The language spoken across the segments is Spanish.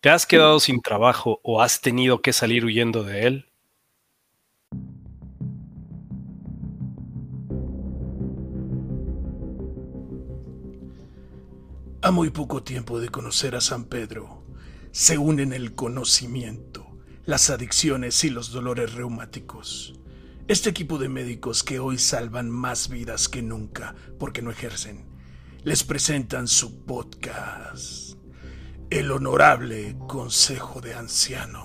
¿Te has quedado sin trabajo o has tenido que salir huyendo de él? A muy poco tiempo de conocer a San Pedro, se unen el conocimiento, las adicciones y los dolores reumáticos. Este equipo de médicos que hoy salvan más vidas que nunca porque no ejercen, les presentan su podcast, El Honorable Consejo de Ancianos.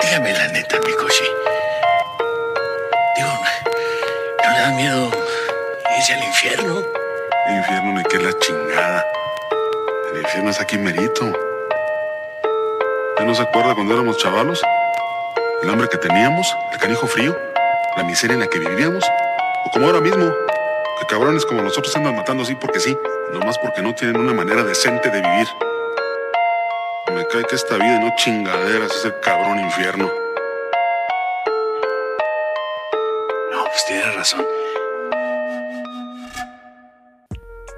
Dígame la neta, Mikoshi. Digo, ¿no le da miedo irse al infierno? El infierno me queda la chingada. El infierno es aquí merito. ¿Ya no se acuerda cuando éramos chavalos? El hambre que teníamos, el canijo frío, la miseria en la que vivíamos. O como ahora mismo, que cabrones como nosotros andan matando así porque sí, nomás porque no tienen una manera decente de vivir. Me cae que esta vida no chingaderas es cabrón infierno. No, pues tiene razón.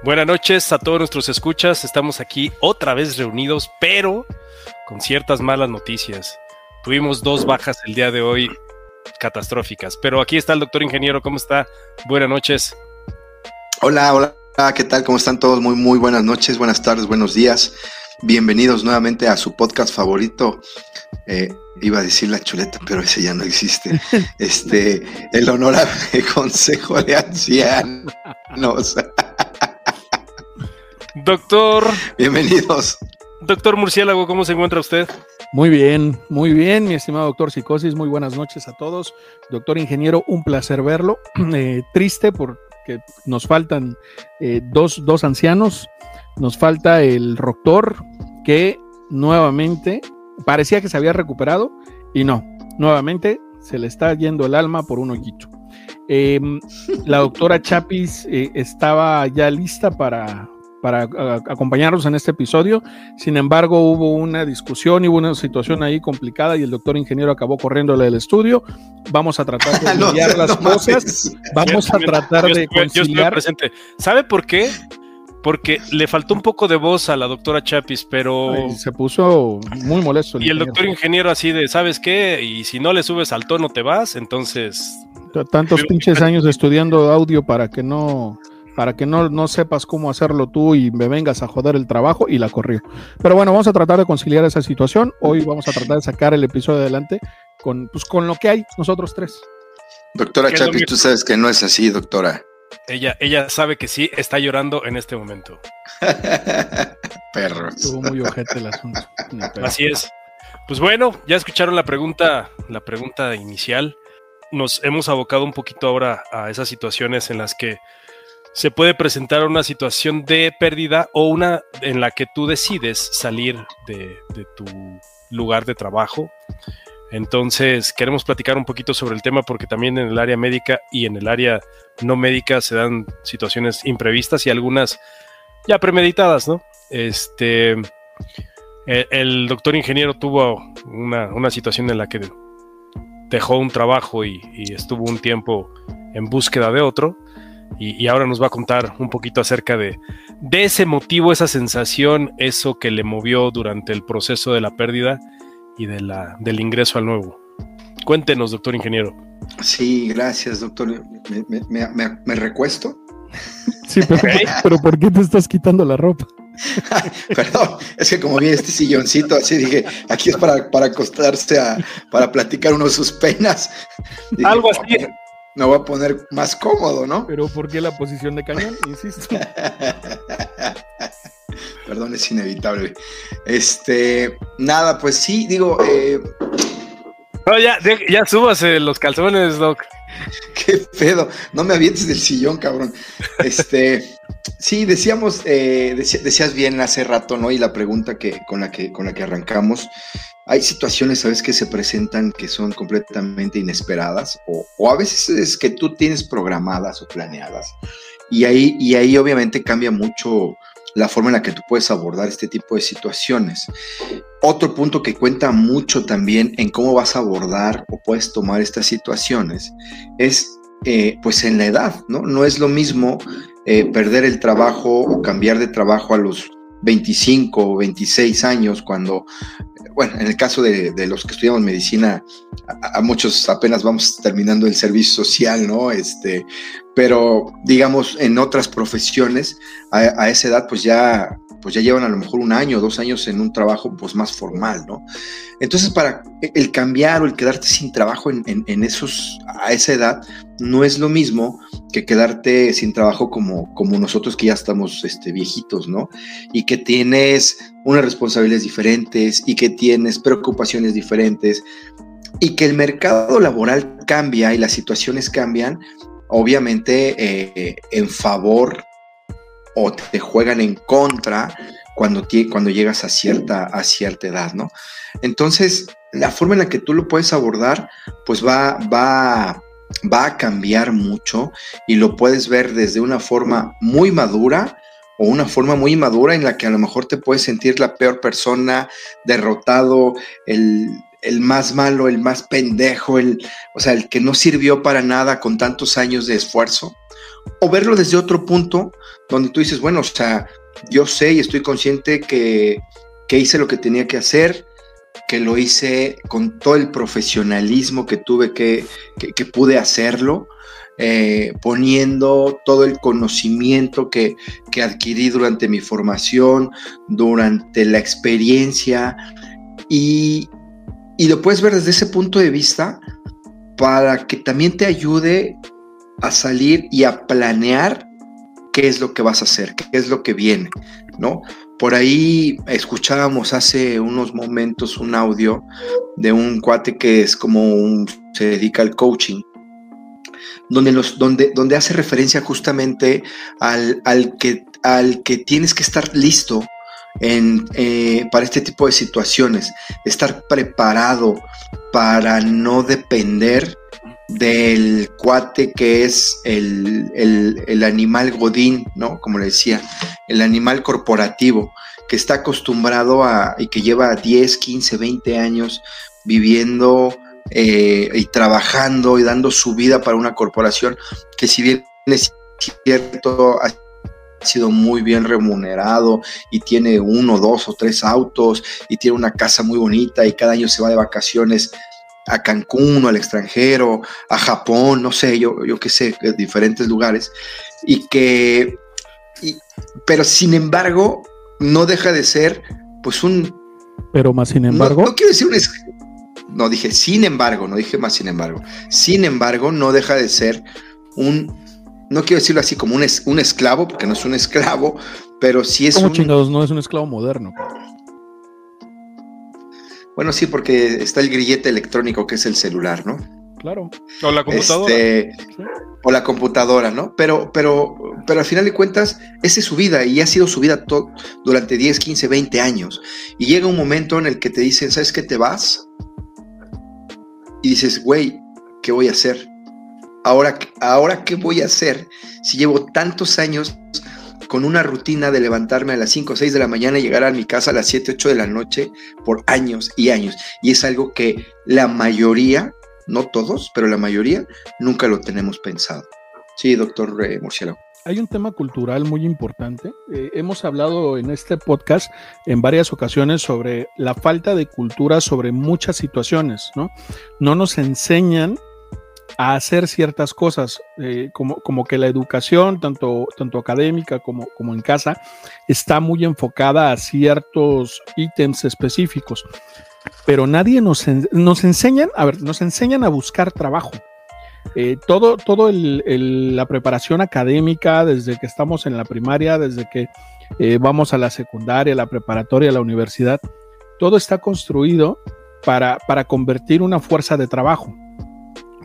Buenas noches a todos nuestros escuchas. Estamos aquí otra vez reunidos, pero con ciertas malas noticias. Tuvimos dos bajas el día de hoy catastróficas, pero aquí está el doctor ingeniero. ¿Cómo está? Buenas noches. Hola, hola, ¿qué tal? ¿Cómo están todos? Muy, muy buenas noches, buenas tardes, buenos días. Bienvenidos nuevamente a su podcast favorito. Eh, iba a decir la chuleta, pero ese ya no existe. Este, el honorable Consejo de Ancianos. Doctor. Bienvenidos. Doctor Murciélago, ¿cómo se encuentra usted? Muy bien, muy bien, mi estimado doctor Psicosis. Muy buenas noches a todos. Doctor Ingeniero, un placer verlo. Eh, triste porque nos faltan eh, dos, dos ancianos. Nos falta el doctor que nuevamente parecía que se había recuperado y no, nuevamente se le está yendo el alma por un hoyito. Eh, la doctora Chapis eh, estaba ya lista para, para a, acompañarnos en este episodio. Sin embargo, hubo una discusión y hubo una situación ahí complicada y el doctor ingeniero acabó corriéndole del estudio. Vamos a tratar de No, las no cosas. Vamos Yo a tratar yo de yo conciliar. presente. ¿Sabe por qué? Porque le faltó un poco de voz a la doctora Chapis, pero... Ay, se puso muy molesto. Y el ingeniero. doctor ingeniero así de, ¿sabes qué? Y si no le subes al tono te vas, entonces... Tantos pinches años estudiando audio para que no para que no, no sepas cómo hacerlo tú y me vengas a joder el trabajo y la corrió. Pero bueno, vamos a tratar de conciliar esa situación. Hoy vamos a tratar de sacar el episodio adelante con, pues, con lo que hay nosotros tres. Doctora ¿Qué es lo Chapis, tú sabes que no es así, doctora. Ella, ella sabe que sí, está llorando en este momento. Perros. Estuvo muy ojete el asunto. Así es. Pues bueno, ya escucharon la pregunta, la pregunta inicial. Nos hemos abocado un poquito ahora a esas situaciones en las que se puede presentar una situación de pérdida o una en la que tú decides salir de, tu lugar de trabajo. Entonces, queremos platicar un poquito sobre el tema porque también en el área médica y en el área no médica se dan situaciones imprevistas y algunas ya premeditadas, ¿no? Este, el, el doctor ingeniero tuvo una, una situación en la que dejó un trabajo y estuvo un tiempo en búsqueda de otro. Y, y ahora nos va a contar un poquito acerca de, de ese motivo, esa sensación, eso que le movió durante el proceso de la pérdida y de la, del ingreso al nuevo. Cuéntenos, doctor ingeniero. Sí, gracias, doctor. ¿Me, me- me- me- me recuesto? Sí, pero, pero ¿por qué te estás quitando la ropa? Perdón, es que como vi este silloncito, así dije, aquí es para, para acostarse, a, para platicar uno de sus penas. Dije, Algo así. Me voy a poner más cómodo, ¿no? Pero ¿por qué la posición de cañón? Insisto. Perdón, es inevitable. Este, nada, pues sí, digo, eh, No, ya, ya súbase los calzones, doc. qué pedo, no me avientes del sillón, cabrón. Este, sí, decíamos, eh, decías bien hace rato, ¿no? Y la pregunta que con la que con la que arrancamos, hay situaciones, sabes, que se presentan que son completamente inesperadas o, a veces es que tú tienes programadas o planeadas y ahí y ahí obviamente cambia mucho la forma en la que tú puedes abordar este tipo de situaciones. Otro punto que cuenta mucho también en cómo vas a abordar o puedes tomar estas situaciones es eh, pues en la edad, ¿no? No es lo mismo eh, perder el trabajo o cambiar de trabajo a los 25 o 26 años cuando, bueno, en el caso de, los que estudiamos medicina, a, muchos apenas vamos terminando el servicio social, ¿no? Este, pero digamos, en otras profesiones, a, a esa edad, pues ya pues ya llevan a lo mejor un año dos años en un trabajo pues más formal, ¿no? Entonces, para el cambiar o el quedarte sin trabajo en, esos, a esa edad, no es lo mismo que quedarte sin trabajo como, como nosotros que ya estamos este, viejitos, ¿no? Y que tienes unas responsabilidades diferentes y que tienes preocupaciones diferentes y que el mercado laboral cambia y las situaciones cambian, obviamente eh, en favor o te juegan en contra cuando, cuando llegas a cierta, a cierta edad, ¿no? Entonces, la forma en la que tú lo puedes abordar, pues va, va, va a cambiar mucho y lo puedes ver desde una forma muy madura o una forma muy madura en la que a lo mejor te puedes sentir la peor persona, derrotado, el, el más malo, el más pendejo, el, o sea, el que no sirvió para nada con tantos años de esfuerzo o verlo desde otro punto donde tú dices, bueno, o sea, yo sé y estoy consciente que, hice lo que tenía que hacer, que lo hice con todo el profesionalismo que tuve que, que, pude hacerlo, eh, poniendo todo el conocimiento que, que, adquirí durante mi formación, durante la experiencia, y, y lo puedes ver desde ese punto de vista para que también te ayude a salir y a planear qué es lo que vas a hacer, qué es lo que viene, ¿no? Por ahí escuchábamos hace unos momentos un audio de un cuate que es como un, se dedica al coaching, donde, los, donde, donde hace referencia justamente al, al, que, al que tienes que estar listo en, eh, para este tipo de situaciones, estar preparado para no depender del cuate que es el, animal godín, ¿no? Como le decía, el animal corporativo, que está acostumbrado a, y que lleva 10, 15, 20 años viviendo eh, y trabajando y dando su vida para una corporación que si bien es cierto, sido muy bien remunerado y tiene uno, dos o tres autos y tiene una casa muy bonita y cada año se va de vacaciones a Cancún o al extranjero, a Japón, no sé, yo, yo qué sé, diferentes lugares, y que, pero sin embargo, no deja de ser, pues un... Pero más sin embargo... No, quiero decir un... No, dije sin embargo, no dije más sin embargo. Sin embargo, no deja de ser un... No quiero decirlo así como un, un esclavo, porque no es un esclavo, pero sí es un... chingados no es un esclavo moderno? Bueno, sí, porque está el grillete electrónico que es el celular, ¿no? Claro. O la computadora. Este, o la computadora, ¿no? Pero, pero, pero al final de cuentas, esa es su vida y ha sido su vida durante 10, 15, 20 años. Y llega un momento en el que te dicen, ¿sabes qué te vas? Y dices, güey, ¿qué voy a hacer? Ahora, ahora, ¿qué voy a hacer si llevo tantos años con una rutina de levantarme a las 5 o 6 de la mañana y llegar a mi casa a las 7, 8 de la noche por años y años. Y es algo que la mayoría, no todos, pero la mayoría, nunca lo tenemos pensado. Sí, doctor eh, Murciélago. Hay un tema cultural muy importante. Eh, hemos hablado en este podcast en varias ocasiones sobre la falta de cultura sobre muchas situaciones, ¿no? No nos enseñan a hacer ciertas cosas, eh, como, como, que la educación, tanto, tanto académica como, como en casa, está muy enfocada a ciertos ítems específicos. Pero nadie nos, nos enseñan, a ver, nos enseñan a buscar trabajo. Eh, todo, todo la preparación académica, desde que estamos en la primaria, desde que eh, vamos a la secundaria, la preparatoria, la universidad, todo está construido para, para convertir una fuerza de trabajo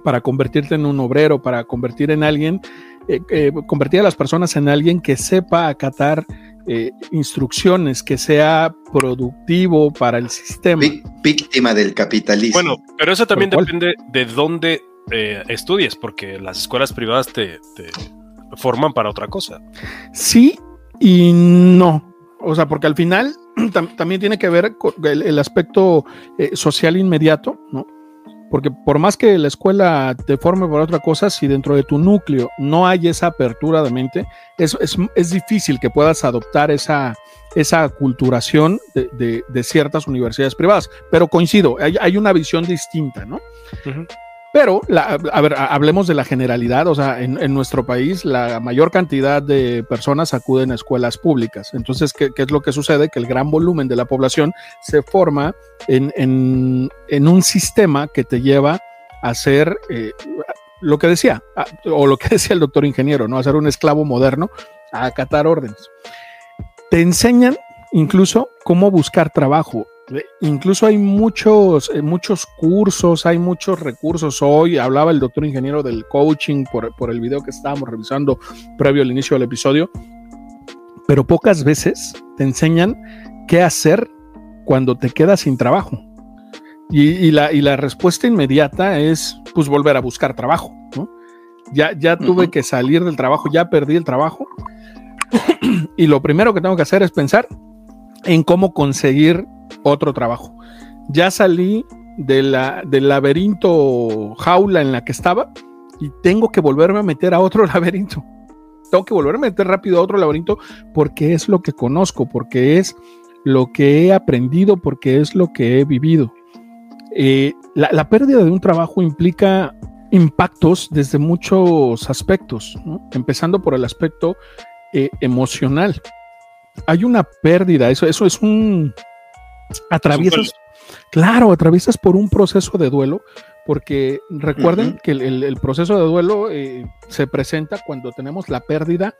para convertirte en un obrero, para convertir en alguien, eh, eh, convertir a las personas en alguien que sepa acatar eh, instrucciones, que sea productivo para el sistema. Víctima del capitalismo. Bueno, pero eso también depende de dónde estudies, porque las escuelas privadas te, te forman para otra cosa. Sí, Y no, o sea, porque al final también tiene que ver con el, aspecto eh, social inmediato, ¿no? Porque por más que la escuela te forme para otra cosa, si dentro de tu núcleo no hay esa apertura de mente, es, es, difícil que puedas adoptar esa, esa aculturación de, de, ciertas universidades privadas. Pero coincido, hay, hay una visión distinta, ¿no? Pero, a ver, hablemos de la generalidad, o sea, en, nuestro país la mayor cantidad de personas acuden a escuelas públicas. Entonces, ¿qué, es lo que sucede? Que el gran volumen de la población se forma en, un sistema que te lleva a ser eh, lo que decía, o lo que decía el doctor ingeniero, ¿no? A ser un esclavo moderno, a acatar órdenes. Te enseñan incluso cómo buscar trabajo. Incluso hay muchos, eh, muchos cursos, hay muchos recursos. Hoy hablaba el doctor ingeniero del coaching por, por el video que estábamos revisando previo al inicio del episodio, pero pocas veces te enseñan qué hacer cuando te quedas sin trabajo. Y, la, y la, respuesta inmediata es pues volver a buscar trabajo. Ya, ya tuve que salir del trabajo, ya perdí el trabajo. y lo primero que tengo que hacer es pensar en cómo conseguir otro trabajo. Ya salí de la, del laberinto jaula en la que estaba y tengo que volverme a meter a otro laberinto. Tengo que volverme a meter rápido a otro laberinto porque es lo que conozco, porque es lo que he aprendido, porque es lo que he vivido. Eh, la, pérdida de un trabajo implica impactos desde muchos aspectos, empezando por el aspecto eh, emocional. Hay una pérdida, eso, eso es un, atraviesas, claro, atraviesas por un proceso de duelo, porque recuerden que el, proceso de duelo eh, se presenta cuando tenemos la pérdida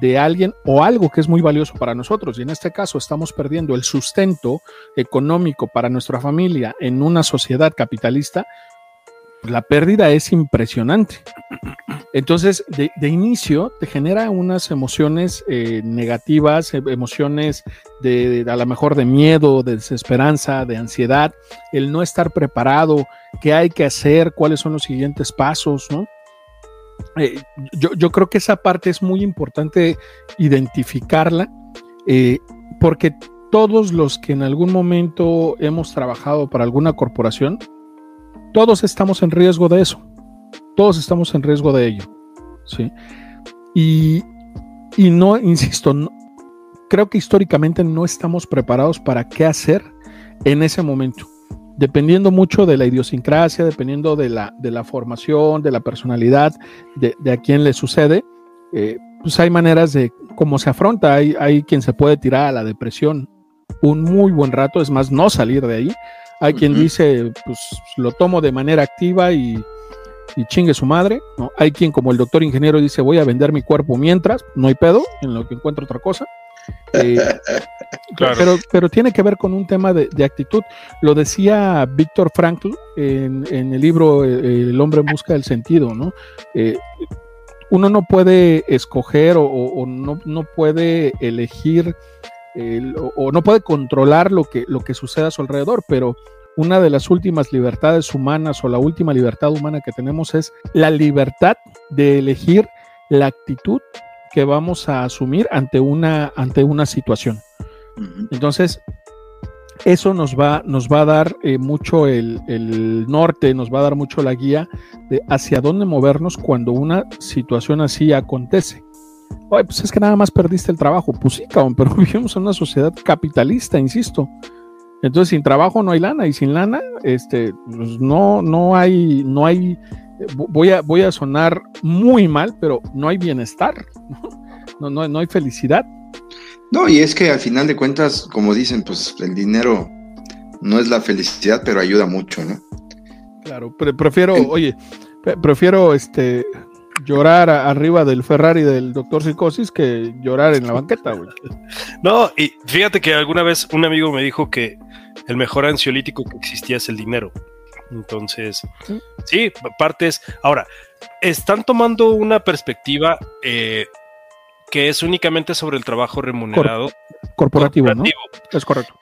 de alguien o algo que es muy valioso para nosotros. Y en este caso estamos perdiendo el sustento económico para nuestra familia en una sociedad capitalista. La pérdida es impresionante. Entonces, de, inicio te genera unas emociones eh, negativas, e, emociones de, a lo mejor de miedo, de desesperanza, de ansiedad, el no estar preparado, qué hay que hacer, cuáles son los siguientes pasos, ¿no? Eh, yo, creo que esa parte es muy importante identificarla, eh, porque todos los que en algún momento hemos trabajado para alguna corporación, todos estamos en riesgo de eso todos estamos en riesgo de ello. ¿sí? Y, no, insisto, creo que históricamente no estamos preparados para qué hacer en ese momento. Dependiendo mucho de la idiosincrasia, dependiendo de la, de la formación, de la personalidad, de, a quién le sucede, eh, pues hay maneras de cómo se afronta. Hay, hay quien se puede tirar a la depresión un muy buen rato, es más, no salir de ahí. Hay quien dice, pues lo tomo de manera activa y y chingue su madre. ¿no? Hay quien, como el doctor ingeniero, dice voy a vender mi cuerpo mientras, no hay pedo, en lo que encuentro otra cosa. Eh, pero, pero tiene que ver con un tema de, actitud. Lo decía Víctor Frankl en, el libro eh, El hombre en busca del sentido, ¿no? Eh, uno no puede escoger o, no, no, puede elegir o, o, no puede controlar lo que, lo que sucede a su alrededor, pero una de las últimas libertades humanas o la última libertad humana que tenemos es la libertad de elegir la actitud que vamos a asumir ante una, ante una situación. Entonces, eso nos va, nos va a dar eh, mucho el, norte, nos va a dar mucho la guía de hacia dónde movernos cuando una situación así acontece. Oye, pues es que nada más perdiste el trabajo. Pues sí, cabrón, pero vivimos en una sociedad capitalista, insisto. Entonces, sin trabajo no hay lana y sin lana, este, pues no, no hay, no hay, voy a, voy a sonar muy mal, pero no hay bienestar, ¿no? No, no, hay felicidad. No, y es que al final de cuentas, como dicen, pues el dinero no es la felicidad, pero ayuda mucho, ¿no? Claro, pero prefiero, oye, prefiero este llorar arriba del Ferrari del doctor Psicosis que llorar en la banqueta, güey. No, y fíjate que alguna vez un amigo me dijo que el mejor ansiolítico que existía es el dinero. Entonces, sí, partes. Ahora, están tomando una perspectiva eh, que es únicamente sobre el trabajo remunerado. corporativo, ¿no? Es correcto.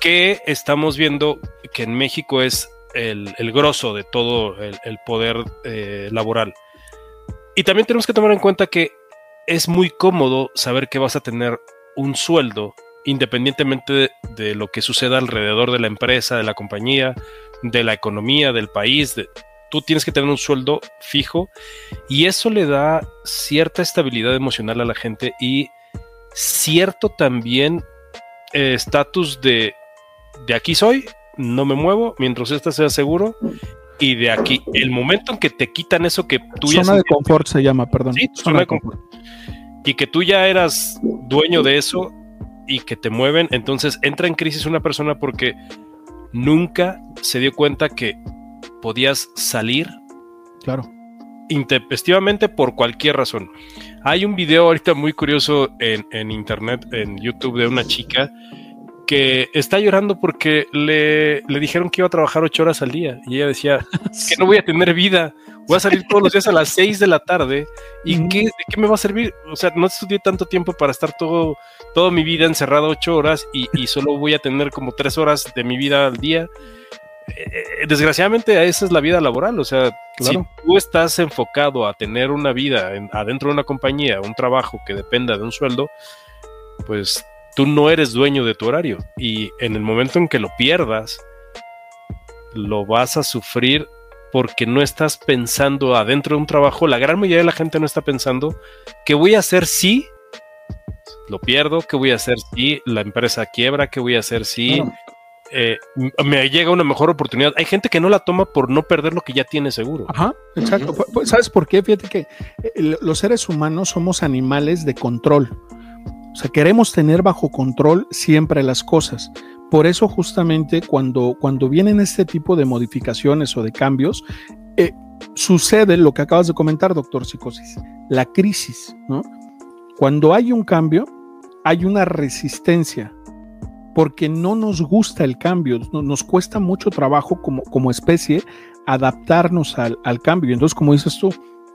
Que estamos viendo que en México es el, el grosso de todo el, poder eh, laboral. Y también tenemos que tomar en cuenta que es muy cómodo saber que vas a tener un sueldo independientemente de, lo que suceda alrededor de la empresa, de la compañía, de la economía, del país. tú tienes que tener un sueldo fijo y eso le da cierta estabilidad emocional a la gente y cierto también eh, estatus de de aquí soy, no me muevo mientras este sea seguro y de aquí el momento en que te quitan eso que tú ya Zona de confort se llama, perdón. Sí, zona de confort. y que tú ya eras dueño de eso y que te mueven, entonces entra en crisis una persona porque nunca se dio cuenta que podías salir Claro. intempestivamente por cualquier razón. Hay un video ahorita muy curioso en, en internet, en YouTube, de una chica que está llorando porque le, le dijeron que iba a trabajar ocho horas al día y ella decía que no voy a tener vida, voy a salir todos los días a las seis de la tarde y Ujú. ¿qué, ¿de qué me va a servir? O sea, no estudié tanto tiempo para estar todo, toda mi vida encerrado ocho horas y, y solo voy a tener como tres horas de mi vida al día. Eh, desgraciadamente esa es la vida laboral, o sea, Claro. si tú estás enfocado a tener una vida en- adentro de una compañía, un trabajo que dependa de un sueldo, pues tú no eres dueño de tu horario y en el momento en que lo pierdas, lo vas a sufrir porque no estás pensando adentro de un trabajo. La gran mayoría de la gente no está pensando qué voy a hacer si lo pierdo, qué voy a hacer si la empresa quiebra, qué voy a hacer si eh, me llega una mejor oportunidad. Hay gente que no la toma por no perder lo que ya tiene seguro. Ajá, exacto. ¿Sabes por qué? Fíjate que eh, los seres humanos somos animales de control. O sea, queremos tener bajo control siempre las cosas. Por eso justamente cuando, cuando vienen este tipo de modificaciones o de cambios, eh, sucede lo que acabas de comentar, doctor Psicosis, la crisis, ¿no? Cuando hay un cambio, hay una resistencia, porque no nos gusta el cambio, no- nos cuesta mucho trabajo como, como especie adaptarnos al, al cambio. Entonces, como dices tú,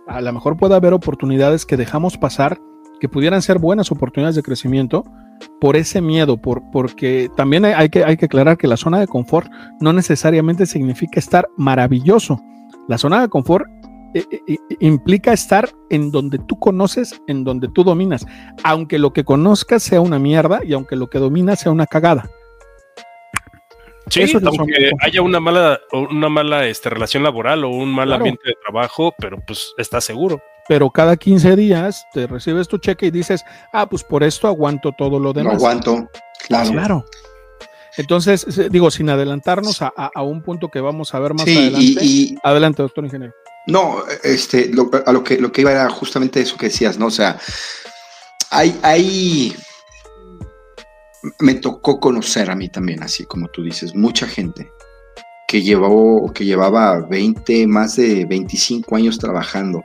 a lo mejor puede haber oportunidades que dejamos pasar, que pudieran ser buenas oportunidades de crecimiento, por ese miedo, por, porque también hay, que, hay que aclarar que la zona de confort no necesariamente significa estar maravilloso. La zona de confort eh, eh, eh, implica estar en donde tú conoces, en donde tú dominas, aunque lo que conozcas sea una mierda y aunque lo que dominas sea una cagada. Sí, Eso es aunque haya una mala, una mala este, relación laboral o un mal Claro. ambiente de trabajo, pero pues está seguro. Pero cada 15 días te recibes tu cheque y dices, ah, pues por esto aguanto todo lo No demás. aguanto. Claro. Claro. Entonces, se- digo, sin adelantarnos a, a- a un punto que vamos a ver más Sí, adelante. y, y Adelante, doctor ingeniero. no, este, lo- a lo que, lo que iba era justamente eso que decías, ¿no? O sea, hay, hay, me tocó conocer a mí también, así como tú dices, mucha gente que llevó, que llevaba 20, más de 25 años trabajando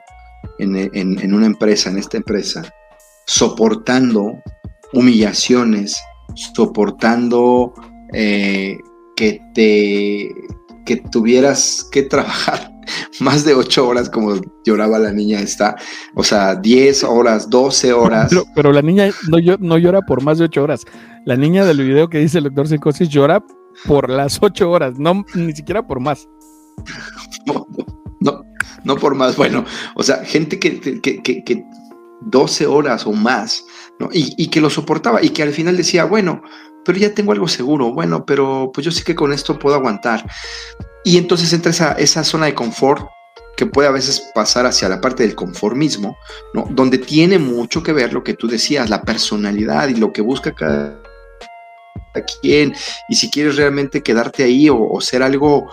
en, en- en una empresa, en esta empresa, soportando humillaciones, soportando eh, que te que tuvieras que trabajar más de ocho horas como lloraba la niña esta, o sea, 10 horas, 12 horas. Pero, pero la niña no, no llora por más de 8 horas. La niña del video que dice el doctor Psicosis llora por las 8 horas, no ni siquiera por más. No, por más. Bueno, o sea, gente que, que, que, que 12 horas o más, ¿no? Y, y que lo soportaba y que al final decía, bueno, pero ya tengo algo seguro, bueno, pero pues yo sé que con esto puedo aguantar. Y entonces entra esa, esa zona de confort que puede a veces pasar hacia la parte del conformismo, ¿no? Donde tiene mucho que ver lo que tú decías, la personalidad y lo que busca cada quien, y si quieres realmente quedarte ahí o, o ser algo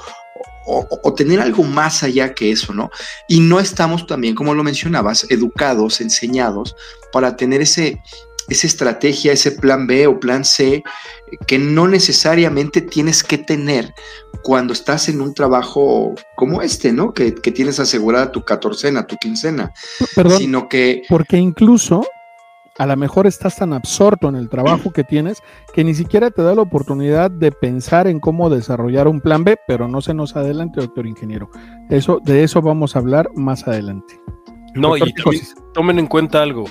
o, o, tener algo más allá que eso, ¿no? Y no estamos también, como lo mencionabas, educados, enseñados para tener ese, esa estrategia, ese plan B o plan C que no necesariamente tienes que tener cuando estás en un trabajo como este, ¿no? Que, que tienes asegurada tu catorcena, tu quincena, Perdón, sino que... porque incluso a lo mejor estás tan absorto en el trabajo que tienes que ni siquiera te da la oportunidad de pensar en cómo desarrollar un plan B, pero no se nos adelante, doctor ingeniero. Eso, de eso vamos a hablar más adelante. No, Doctor y también tomen en cuenta algo.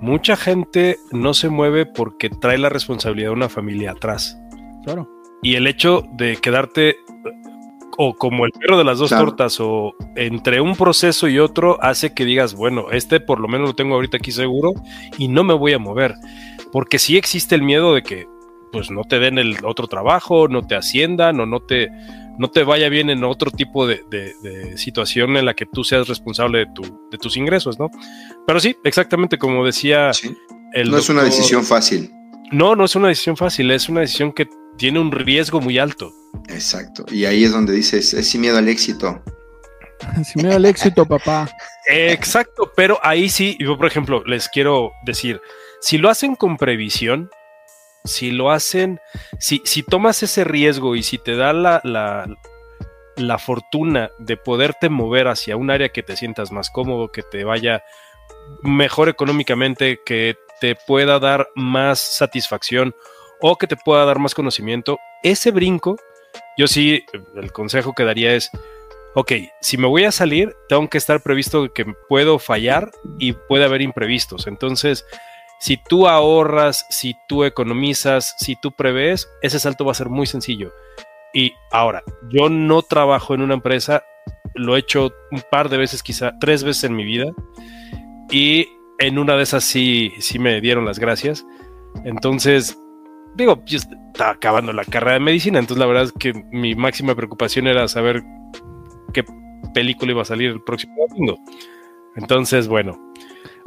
Mucha gente no se mueve porque trae la responsabilidad de una familia atrás. Claro. Y el hecho de quedarte o como el perro de las dos Claro. tortas o entre un proceso y otro hace que digas, bueno, este por lo menos lo tengo ahorita aquí seguro y no me voy a mover. porque sí existe el miedo de que pues no te den el otro trabajo, no te asciendan o no te, no te vaya bien en otro tipo de, situación en la que tú seas responsable de, tu, de tus ingresos, ¿no? Pero sí, exactamente como decía el No es una decisión fácil. No, no es una decisión fácil, es una decisión que tiene un riesgo muy alto. Exacto, y ahí es donde dices, es sin miedo al éxito. Sin miedo al éxito, papá. Exacto, pero ahí sí, yo por ejemplo, les quiero decir, si lo hacen con previsión, si lo hacen, si, si tomas ese riesgo y si te da la, la, fortuna de poderte mover hacia un área que te sientas más cómodo, que te vaya mejor económicamente, que te pueda dar más satisfacción o que te pueda dar más conocimiento, ese brinco, yo sí, el consejo que daría es, ok, si me voy a salir, tengo que estar previsto que puedo fallar y puede haber imprevistos. Entonces, si tú ahorras, si tú economizas, si tú prevés, ese salto va a ser muy sencillo. Y ahora, yo no trabajo en una empresa, lo he hecho un par de veces, quizá tres veces en mi vida, y en una de esas sí, sí me dieron las gracias. Entonces, digo, yo estaba acabando la carrera de medicina, entonces la verdad es que mi máxima preocupación era saber qué película iba a salir el próximo domingo. Entonces, bueno,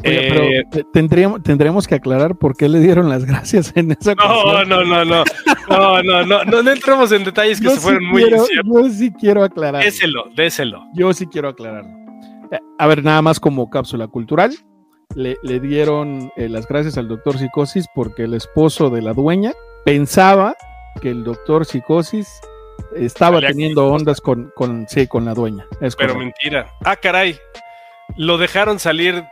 pero eh, tendríamos, tendríamos que aclarar por qué le dieron las gracias en esa no, no, no, no, no, no, no, no, no entramos en detalles que se fueron muy quiero, Yo sí quiero aclarar. Déselo, déselo. Yo sí quiero aclararlo. Eh, a ver, nada más como cápsula cultural, le, le dieron eh, las gracias al doctor Psicosis porque el esposo de la dueña pensaba que el doctor Psicosis estaba teniendo ondas con, con, sí, con la dueña. Es Pero mentira. Ah, caray. Lo dejaron salir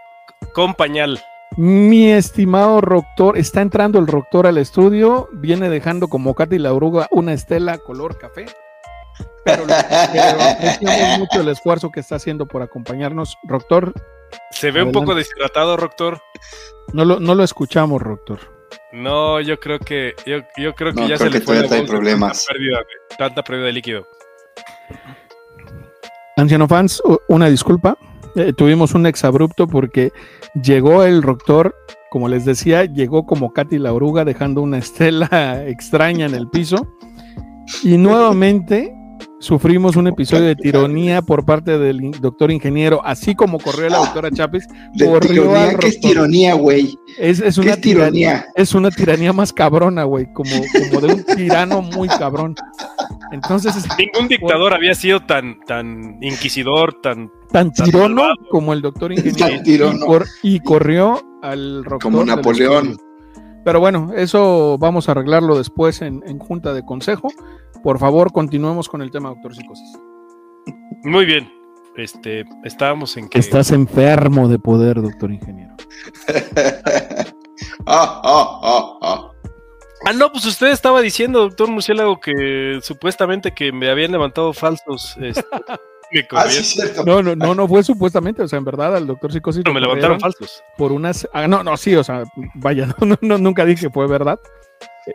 con pañal. Mi estimado Roctor, está entrando el Roctor al estudio, viene dejando como Katy la oruga una estela color café. Pero, apreciamos mucho el esfuerzo que está haciendo por acompañarnos. Roctor. Se ve un poco deshidratado, Roctor. No lo, no lo escuchamos, Roctor. No, yo creo que yo, creo que ya se le fue problemas. Tanta pérdida, tanta pérdida de líquido. Anciano fans, una disculpa. Eh, tuvimos un exabrupto porque llegó el doctor, como les decía, llegó como Katy la oruga dejando una estela extraña en el piso. Y nuevamente sufrimos un episodio de tironía por parte del doctor ingeniero, así como corrió la doctora Chávez. tironía, ¿Qué es tironía, güey? Es, una tiranía. Es una tiranía más cabrona, güey, como, como de un tirano muy cabrón. Entonces, ningún dictador había sido tan, tan inquisidor, tan tan tirono como el doctor ingeniero y, corrió al rock como Napoleón. Pero bueno, eso vamos a arreglarlo después en, junta de consejo. Por favor, continuemos con el tema, doctor Psicosis. Muy bien. Este, estábamos en que. Estás enfermo de poder, doctor ingeniero. ah, ah, ah, ah. Ah, no, pues usted estaba diciendo, doctor Murciélago, que supuestamente que me habían levantado falsos. Este, ah, No, no, no, no fue supuestamente, o sea, en verdad al doctor Psicosis. No, me levantaron falsos. Por unas. Ah, no, no, sí, o sea, vaya, no, nunca dije que fue verdad.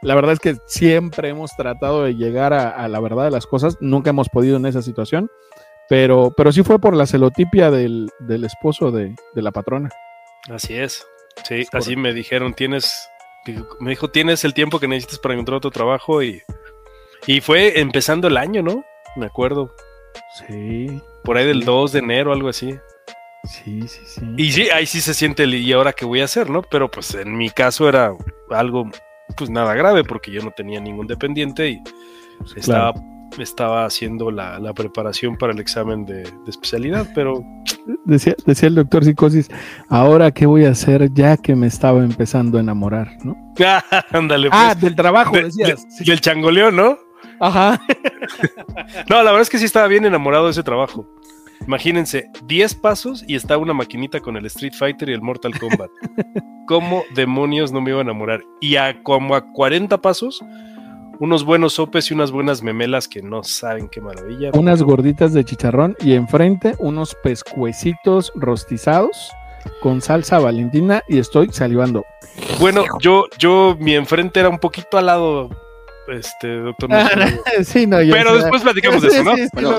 La verdad es que siempre hemos tratado de llegar a, la verdad de las cosas, nunca hemos podido en esa situación, pero, pero sí fue por la celotipia del, esposo de, la patrona. Así es, sí, así me dijeron, tienes, me dijo, tienes el tiempo que necesitas para encontrar otro trabajo y, y fue empezando el año, ¿no? Me acuerdo. Sí. Por ahí del 2 de enero, algo así. Sí, sí, sí. Y sí, ahí sí se siente el y ahora qué voy a hacer, ¿no? Pero pues en mi caso era algo pues nada grave porque yo no tenía ningún dependiente y pues, estaba, estaba haciendo la, preparación para el examen de, especialidad, pero... Decía, decía el doctor Psicosis, ahora qué voy a hacer ya que me estaba empezando a enamorar, ¿no? Ándale. ah, pues. del trabajo, decías. del changoleón, ¿no? Ajá. no, la verdad es que sí estaba bien enamorado de ese trabajo. Imagínense, 10 pasos y estaba una maquinita con el Street Fighter y el Mortal Kombat. ¿Cómo demonios no me iba a enamorar? Y a como a 40 pasos, unos buenos sopes y unas buenas memelas que no saben qué maravilla. Unas gorditas de chicharrón y enfrente unos pescuecitos rostizados con salsa valentina y estoy salivando. Bueno, yo, yo, mi enfrente era un poquito al lado este, doctor. Sí, no, yo Pero sé. después platicamos de Sí, eso, ¿no? sí, sí, Bueno,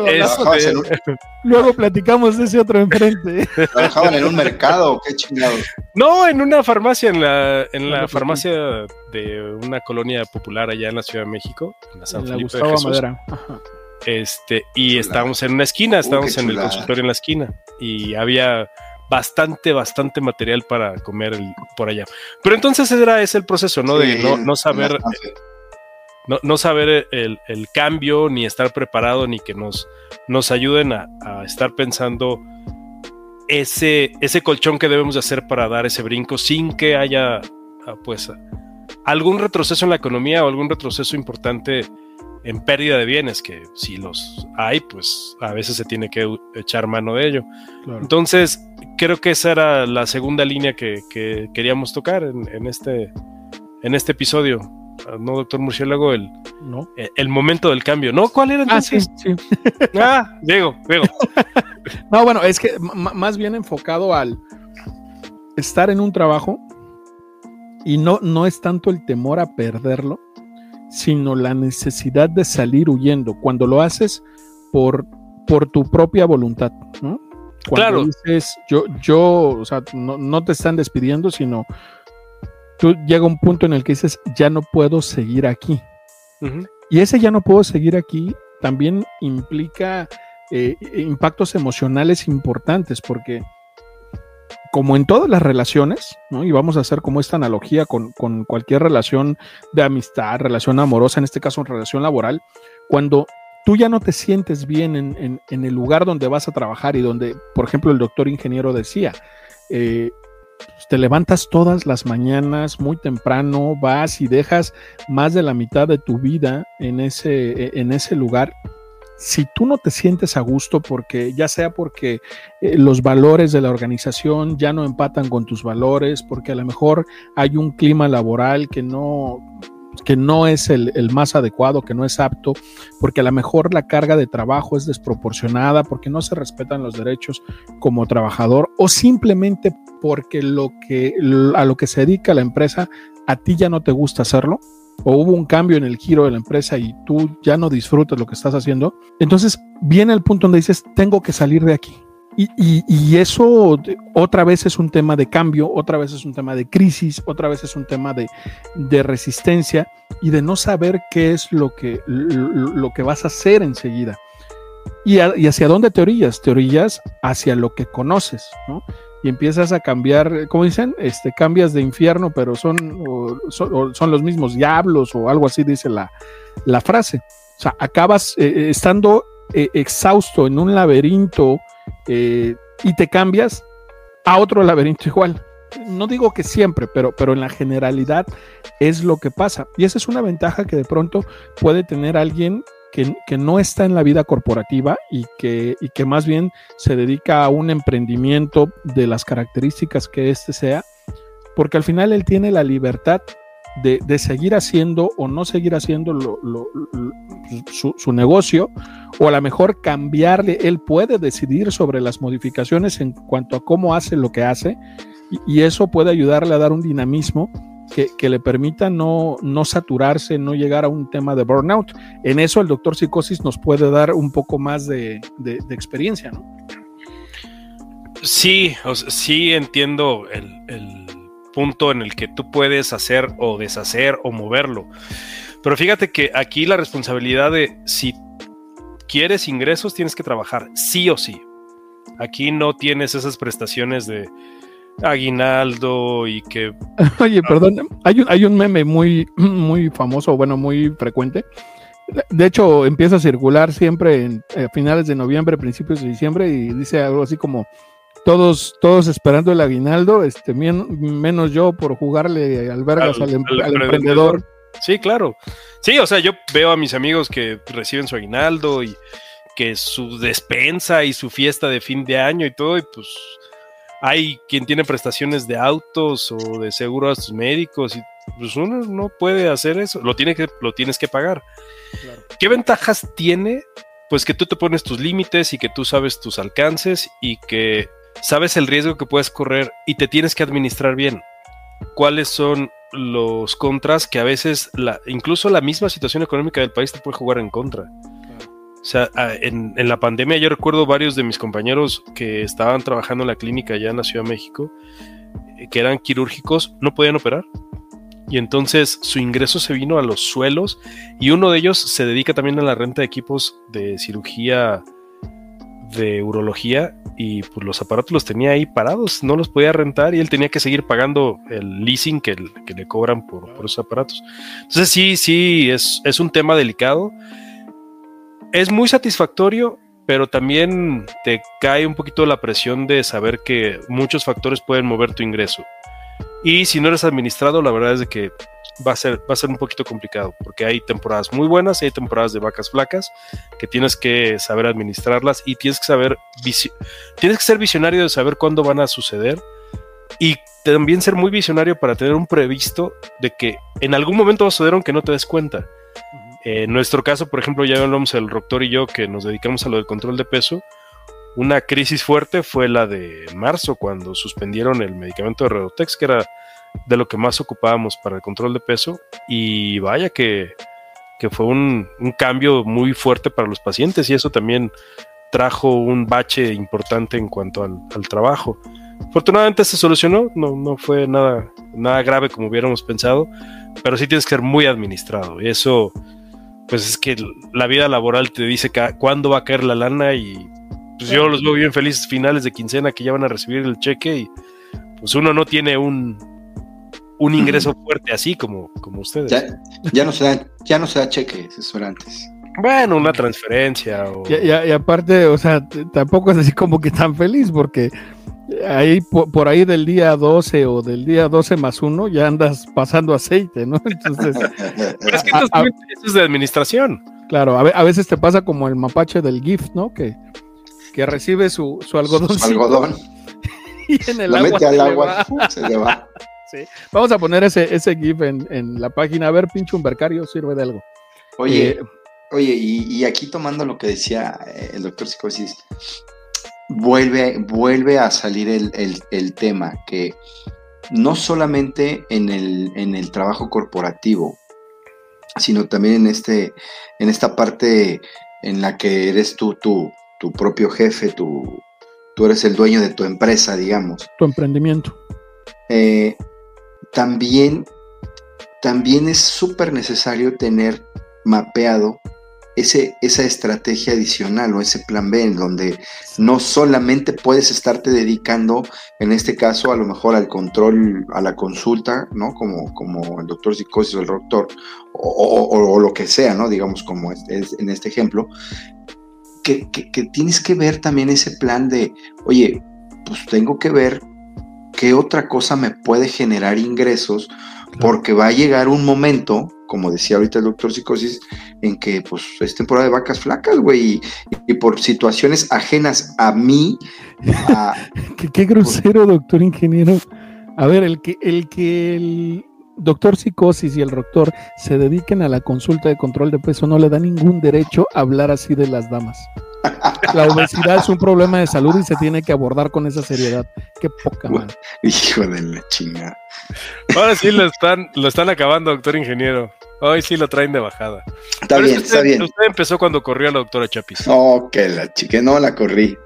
luego, un- platicamos de ese otro enfrente. ¿Trabajaban en un mercado? ¿Qué chingados? No, en una farmacia, en la, en la farmacia de una colonia popular allá en la Ciudad de México, en la San La Felipe de Jesús. Madera. Ajá. Este, y Chulada. estábamos en una esquina, estábamos qué en el consultorio en la esquina. Y había bastante, bastante material para comer el- por allá. Pero entonces era ese el proceso, ¿no? de no, no saber. No, no saber el, el cambio, ni estar preparado, ni que nos, nos ayuden a, a estar pensando ese, ese colchón que debemos de hacer para dar ese brinco sin que haya, ah, pues, algún retroceso en la economía o algún retroceso importante en pérdida de bienes, que si los hay, pues a veces se tiene que echar mano de ello. Claro. Entonces, creo que esa era la segunda línea que, que queríamos tocar en, en este, en este episodio. Ah, No, doctor Murciélago, el, ¿No? el- el momento del cambio. ¿No? ¿Cuál era Ah, sí, entonces? sí. Ah, Diego, Diego. No, bueno, es que más bien enfocado al estar en un trabajo y no, no es tanto el temor a perderlo, sino la necesidad de salir huyendo cuando lo haces por, por tu propia voluntad, ¿no? Cuando Claro. dices, yo, yo, o sea, no, no te están despidiendo, sino tú llega un punto en el que dices, ya no puedo seguir aquí. Y ese ya no puedo seguir aquí también implica eh, impactos emocionales importantes porque como en todas las relaciones, ¿no? y vamos a hacer como esta analogía con, con cualquier relación de amistad, relación amorosa, en este caso relación laboral, cuando tú ya no te sientes bien en, en- en el lugar donde vas a trabajar y donde, por ejemplo, el doctor ingeniero decía, eh, pues, te levantas todas las mañanas muy temprano, vas y dejas más de la mitad de tu vida en ese, en ese lugar. Si tú no te sientes a gusto porque ya sea porque eh, los valores de la organización ya no empatan con tus valores, porque a lo mejor hay un clima laboral que no que no es el, el más adecuado, que no es apto, porque a lo mejor la carga de trabajo es desproporcionada, porque no se respetan los derechos como trabajador, o simplemente porque lo que, a lo que se dedica la empresa a ti ya no te gusta hacerlo, o hubo un cambio en el giro de la empresa y tú ya no disfrutas lo que estás haciendo, entonces viene el punto donde dices, tengo que salir de aquí. Y, eso otra vez es un tema de cambio, otra vez es un tema de crisis, otra vez es un tema de, de resistencia y de no saber qué es lo que, lo, que vas a hacer enseguida. Y, hacia dónde te orillas? Te orillas hacia lo que conoces, ¿no? Y empiezas a cambiar, como dicen, este, cambias de infierno, pero son, son, los mismos diablos o algo así dice la, la frase. O sea, acabas eh, estando eh, exhausto en un laberinto eh, y te cambias a otro laberinto igual. No digo que siempre, pero, pero en la generalidad es lo que pasa. Y esa es una ventaja que de pronto puede tener alguien que, que no está en la vida corporativa y que, y que más bien se dedica a un emprendimiento de las características que éste sea, porque al final él tiene la libertad de, de seguir haciendo o no seguir haciendo su, su negocio, o a lo mejor cambiarle, él puede decidir sobre las modificaciones en cuanto a cómo hace lo que hace, y, eso puede ayudarle a dar un dinamismo que, que le permita no, no saturarse, no llegar a un tema de burnout. En eso el doctor Psicosis nos puede dar un poco más de, de- experiencia, ¿no? Sí, o sea, sí entiendo el punto en el que tú puedes hacer o deshacer o moverlo. Pero fíjate que aquí la responsabilidad de si quieres ingresos tienes que trabajar, sí o sí. Aquí no tienes esas prestaciones de aguinaldo y que Oye, perdón, hay un, hay un meme muy, muy famoso, bueno, muy frecuente. De hecho, empieza a circular siempre en eh, finales de noviembre, principios de diciembre, y dice algo así como todos, todos esperando el aguinaldo, este, men- menos yo por jugarle albergas Al- al, em- al al emprendedor. emprendedor. Sí, claro. Sí, o sea, yo veo a mis amigos que reciben su aguinaldo y que su despensa y su fiesta de fin de año y todo, y pues hay quien tiene prestaciones de autos o de seguros médicos y pues uno no puede hacer eso, lo, tiene que, lo tienes que pagar. ¿Qué ventajas tiene? Pues que tú te pones tus límites y que tú sabes tus alcances y que sabes el riesgo que puedes correr y te tienes que administrar bien. ¿Cuáles son los contras que a veces, la, incluso la misma situación económica del país te puede jugar en contra. O sea, en, en, la pandemia yo recuerdo varios de mis compañeros que estaban trabajando en la clínica allá en la Ciudad de México, eh, que eran quirúrgicos, no podían operar. Y entonces su ingreso se vino a los suelos y uno de ellos se dedica también a la renta de equipos de cirugía de urología y pues los aparatos los tenía ahí parados, no los podía rentar y él tenía que seguir pagando el leasing que, que le cobran por, por, esos aparatos. Entonces sí, sí, es, es un tema delicado. Es muy satisfactorio, pero también te cae un poquito la presión de saber que muchos factores pueden mover tu ingreso. Y si no eres administrado, la verdad es de que va a ser, va a ser un poquito complicado, porque hay temporadas muy buenas y hay temporadas de vacas flacas que tienes que saber administrarlas y tienes que saber, tienes que ser visionario de saber cuándo van a suceder y también ser muy visionario para tener un previsto de que en algún momento va a suceder aunque no te des cuenta. En nuestro caso, por ejemplo, ya hablamos el doctor y yo que nos dedicamos a lo del control de peso. Una crisis fuerte fue la de marzo, cuando suspendieron el medicamento de Redotex, que era de lo que más ocupábamos para el control de peso. Y vaya que, que fue un, un, cambio muy fuerte para los pacientes y eso también trajo un bache importante en cuanto al, al trabajo. Afortunadamente se solucionó, no, no fue nada, nada grave como hubiéramos pensado, pero sí tienes que ser muy administrado. Y eso, pues es que la vida laboral te dice cuándo va a caer la lana y pues yo los veo bien felices finales de quincena que ya van a recibir el cheque y pues uno no tiene un, un ingreso fuerte así como, como ustedes. Ya, ya, no se da, ya no se da cheque, eso era antes. Bueno, una transferencia. O... Y, y, y, aparte, o sea, tampoco es así como que tan feliz, porque ahí por, por, ahí del día 12 o del día 12 más uno ya andas pasando aceite, ¿no? Entonces. Pero es que a, a, eso es de administración. Claro, a, a, veces te pasa como el mapache del GIF, ¿no? Que, que recibe su, su algodón. Su algodón. Y en el Lo agua mete al agua, se le va. Sí. Vamos a poner ese, ese GIF en, en, la página. A ver, pinche Humbercario, sirve de algo. Oye, Eh, oye, y, y, aquí tomando lo que decía eh, el doctor Psicosis, vuelve, vuelve a salir el, el, el, tema que no solamente en el, en el trabajo corporativo, sino también en, este, en esta parte en la que eres tú, tú tu propio jefe, tu, tú eres el dueño de tu empresa, digamos. Tu emprendimiento. Eh, también, también es súper necesario tener mapeado ese, esa estrategia adicional o ese plan B en donde no solamente puedes estarte dedicando, en este caso, a lo mejor al control, a la consulta, ¿no? Como, como el doctor psicosis o el doctor, o, o, o lo que sea, ¿no? Digamos, como es, es en este ejemplo, que, que, que tienes que ver también ese plan de, oye, pues tengo que ver qué otra cosa me puede generar ingresos, porque va a llegar un momento, como decía ahorita el doctor Psicosis, en que pues es temporada de vacas flacas, güey, y, y, por situaciones ajenas a mí. A, ¿Qué, qué, grosero, doctor ingeniero. A ver, el que, el que el doctor Psicosis y el doctor se dediquen a la consulta de control de peso no le da ningún derecho a hablar así de las damas. La obesidad es un problema de salud y se tiene que abordar con esa seriedad. Qué poca madre. Hijo de la chingada. Ahora sí lo están, lo están acabando, doctor ingeniero. Hoy sí lo traen de bajada. Está Pero bien, usted, está bien. Usted empezó cuando corrió a la doctora Chapis. No, que la chica, no la corrí.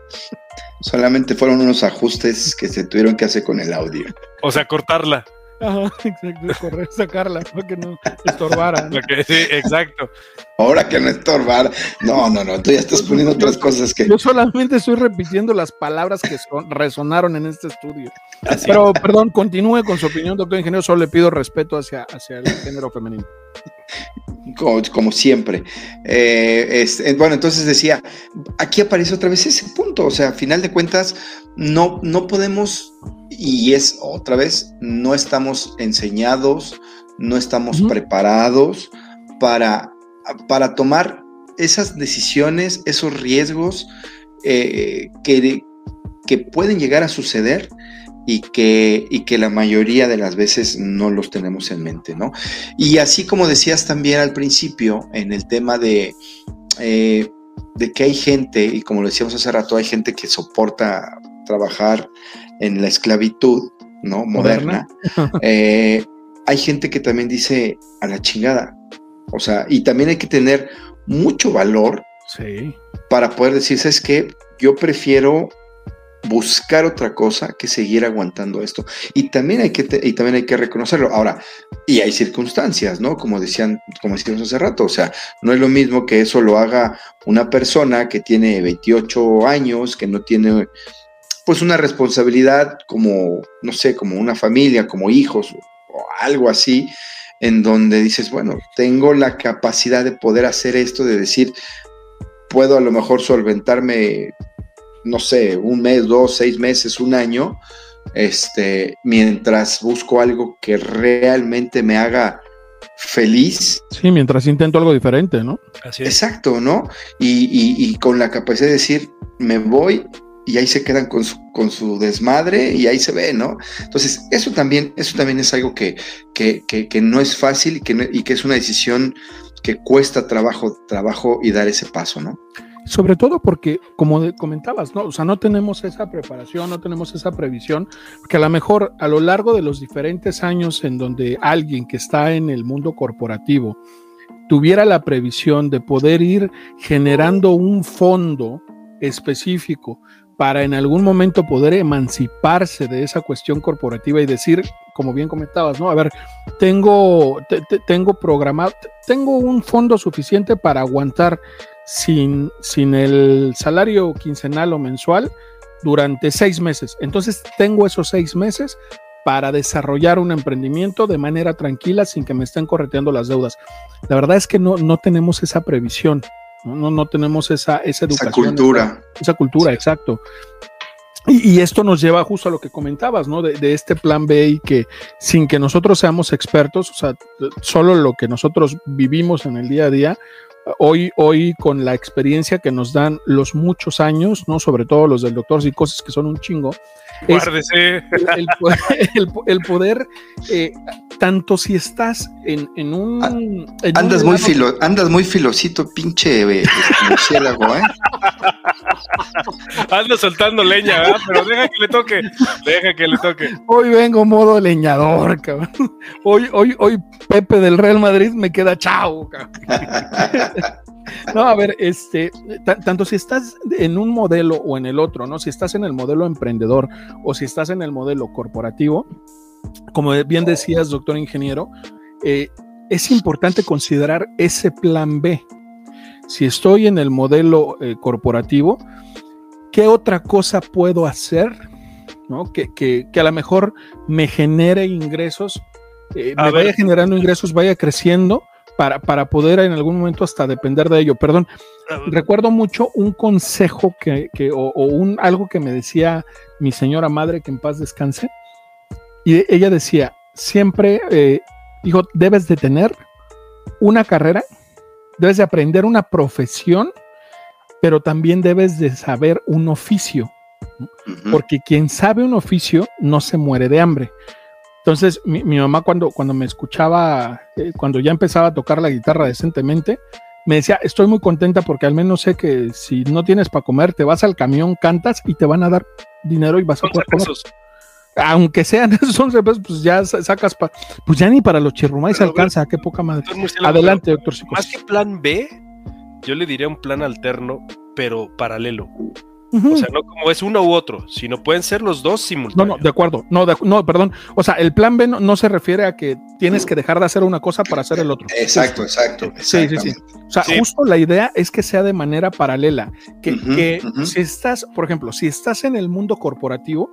Solamente fueron unos ajustes que se tuvieron que hacer con el audio. O sea, cortarla. Ajá, exacto, correr, sacarla, para que no estorbara. sí, exacto. Ahora que no estorbar. No, no, no, tú ya estás poniendo otras cosas que. Yo solamente estoy repitiendo las palabras que son, resonaron en este estudio. Así Pero, es. perdón, continúe con su opinión, doctor ingeniero. Solo le pido respeto hacia, hacia el género femenino. Como, como siempre. Eh, es, eh, bueno, entonces decía, aquí aparece otra vez ese punto. O sea, a final de cuentas, no, no podemos y es otra vez, no estamos enseñados, no estamos uh -huh. preparados para, para tomar esas decisiones, esos riesgos eh, que, que, pueden llegar a suceder y que, y que la mayoría de las veces no los tenemos en mente, ¿no? Y así como decías también al principio, en el tema de... Eh, de que hay gente, y como lo decíamos hace rato, hay gente que soporta trabajar en la esclavitud, ¿no? Moderna. eh, hay gente que también dice a la chingada. O sea, y también hay que tener mucho valor Sí. para poder decir, ¿sabes qué? Yo prefiero buscar otra cosa que seguir aguantando esto. Y también hay que, te- y también hay que reconocerlo. Ahora, y hay circunstancias, ¿no? Como decían, como decíamos hace rato, o sea, no es lo mismo que eso lo haga una persona que tiene 28 años, que no tiene pues una responsabilidad como, no sé, como una familia, como hijos o algo así, en donde dices, bueno, tengo la capacidad de poder hacer esto, de decir, puedo a lo mejor solventarme, no sé, un mes, dos, seis meses, un año, este, mientras busco algo que realmente me haga feliz, Sí, mientras intento algo diferente, ¿no? Así es. exacto, ¿no? Y, y- y con la capacidad de decir, me voy y ahí se quedan con su, con su desmadre y ahí se ve, ¿no? Entonces, eso también, eso también es algo que, que, que- no es fácil y que, no- y que es una decisión que cuesta trabajo, trabajo y dar ese paso, ¿no? Sobre todo porque, como comentabas, ¿no? O sea, no tenemos esa preparación, no tenemos esa previsión, que a lo mejor a lo largo de los diferentes años en donde alguien que está en el mundo corporativo tuviera la previsión de poder ir generando un fondo específico para en algún momento poder emanciparse de esa cuestión corporativa y decir, como bien comentabas, ¿no? A ver, tengo, te- te- tengo programado, tengo un fondo suficiente para aguantar sin, sin el salario quincenal o mensual durante seis meses. Entonces tengo esos seis meses para desarrollar un emprendimiento de manera tranquila sin que me estén correteando las deudas. La verdad es que no, no tenemos esa previsión, no, no, tenemos esa, esa Esa educación. cultura. Esa cultura, exacto. Y, y esto nos lleva justo a lo que comentabas, ¿no? De, de este plan B y que sin que nosotros seamos expertos, o sea, solo lo que nosotros vivimos en el día a día, hoy, hoy con la experiencia que nos dan los muchos años, ¿no? Sobre todo los del doctor Psicosis, que son un chingo, Guárdese. el, el el po- el poder, eh, tanto si estás en, en un... en un Andas muy filo, andas muy filosito, pinche eh, murciélago, ¿eh? Anda soltando leña, ¿verdad? Pero deja que le toque. Deja que le toque. Hoy vengo modo leñador, cabrón. Hoy, hoy, hoy Pepe del Real Madrid me queda chao, cabrón. No, a ver, este, ta- tanto si estás en un modelo o en el otro, ¿no? Si estás en el modelo emprendedor o si estás en el modelo corporativo, como bien decías, doctor ingeniero, eh, es importante considerar ese plan B. Si estoy en el modelo eh, corporativo, ¿qué otra cosa puedo hacer? ¿no? Que, que- que a lo mejor me genere ingresos, eh, me ver. vaya generando ingresos, vaya creciendo para, para poder en algún momento hasta depender de ello. Perdón, recuerdo mucho un consejo que, que- o, o un algo que me decía mi señora madre, que en paz descanse, y ella decía, siempre, eh, dijo, debes de tener una carrera, debes de aprender una profesión, pero también debes de saber un oficio porque quien sabe un oficio no se muere de hambre. Entonces, mi, mi mamá cuando, cuando me escuchaba, eh, cuando ya empezaba a tocar la guitarra decentemente, me decía, estoy muy contenta porque al menos sé que si no tienes para comer, te vas al camión, cantas y te van a dar dinero y vas a poder comer. pesos. Aunque sean esos 11 pesos, pues ya sa- sacas, pa- pues ya ni para los chirrumais ver, alcanza, qué poca madre. Adelante, doctor Más que plan B, yo le diría un plan alterno, pero paralelo. O sea, no como es uno u otro, sino pueden ser los dos No, simultáneos. no, de acuerdo. No, de no, perdón. O sea, el plan B no, no se refiere a que tienes que dejar de hacer una cosa para hacer el otro. Exacto, exacto. Sí, sí, sí. O sea, Sí. justo la idea es que sea de manera paralela. Que, si estás, por ejemplo, si estás en el mundo corporativo,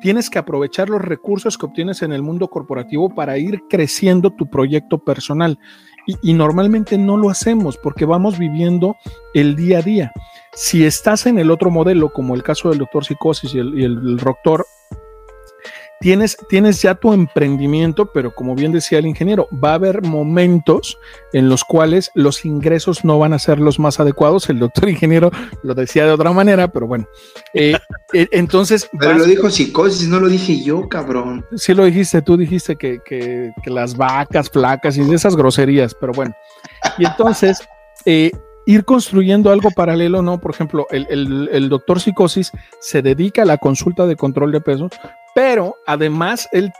tienes que aprovechar los recursos que obtienes en el mundo corporativo para ir creciendo tu proyecto personal. Y, normalmente no lo hacemos porque vamos viviendo el día a día. Si estás en el otro modelo, como el caso del doctor Psicosis y el, y el doctor, tienes, tienes ya tu emprendimiento, pero como bien decía el ingeniero, va a haber momentos en los cuales los ingresos no van a ser los más adecuados. El doctor ingeniero lo decía de otra manera, pero bueno. Eh, eh, entonces, Pero lo dijo psicosis, no lo dije yo, cabrón. sí lo dijiste, tú dijiste que, que- que las vacas flacas y esas groserías, pero bueno. Y entonces, eh, ir construyendo algo paralelo, ¿no? Por ejemplo, el, el- el doctor Psicosis se dedica a la consulta de control de peso, pero además él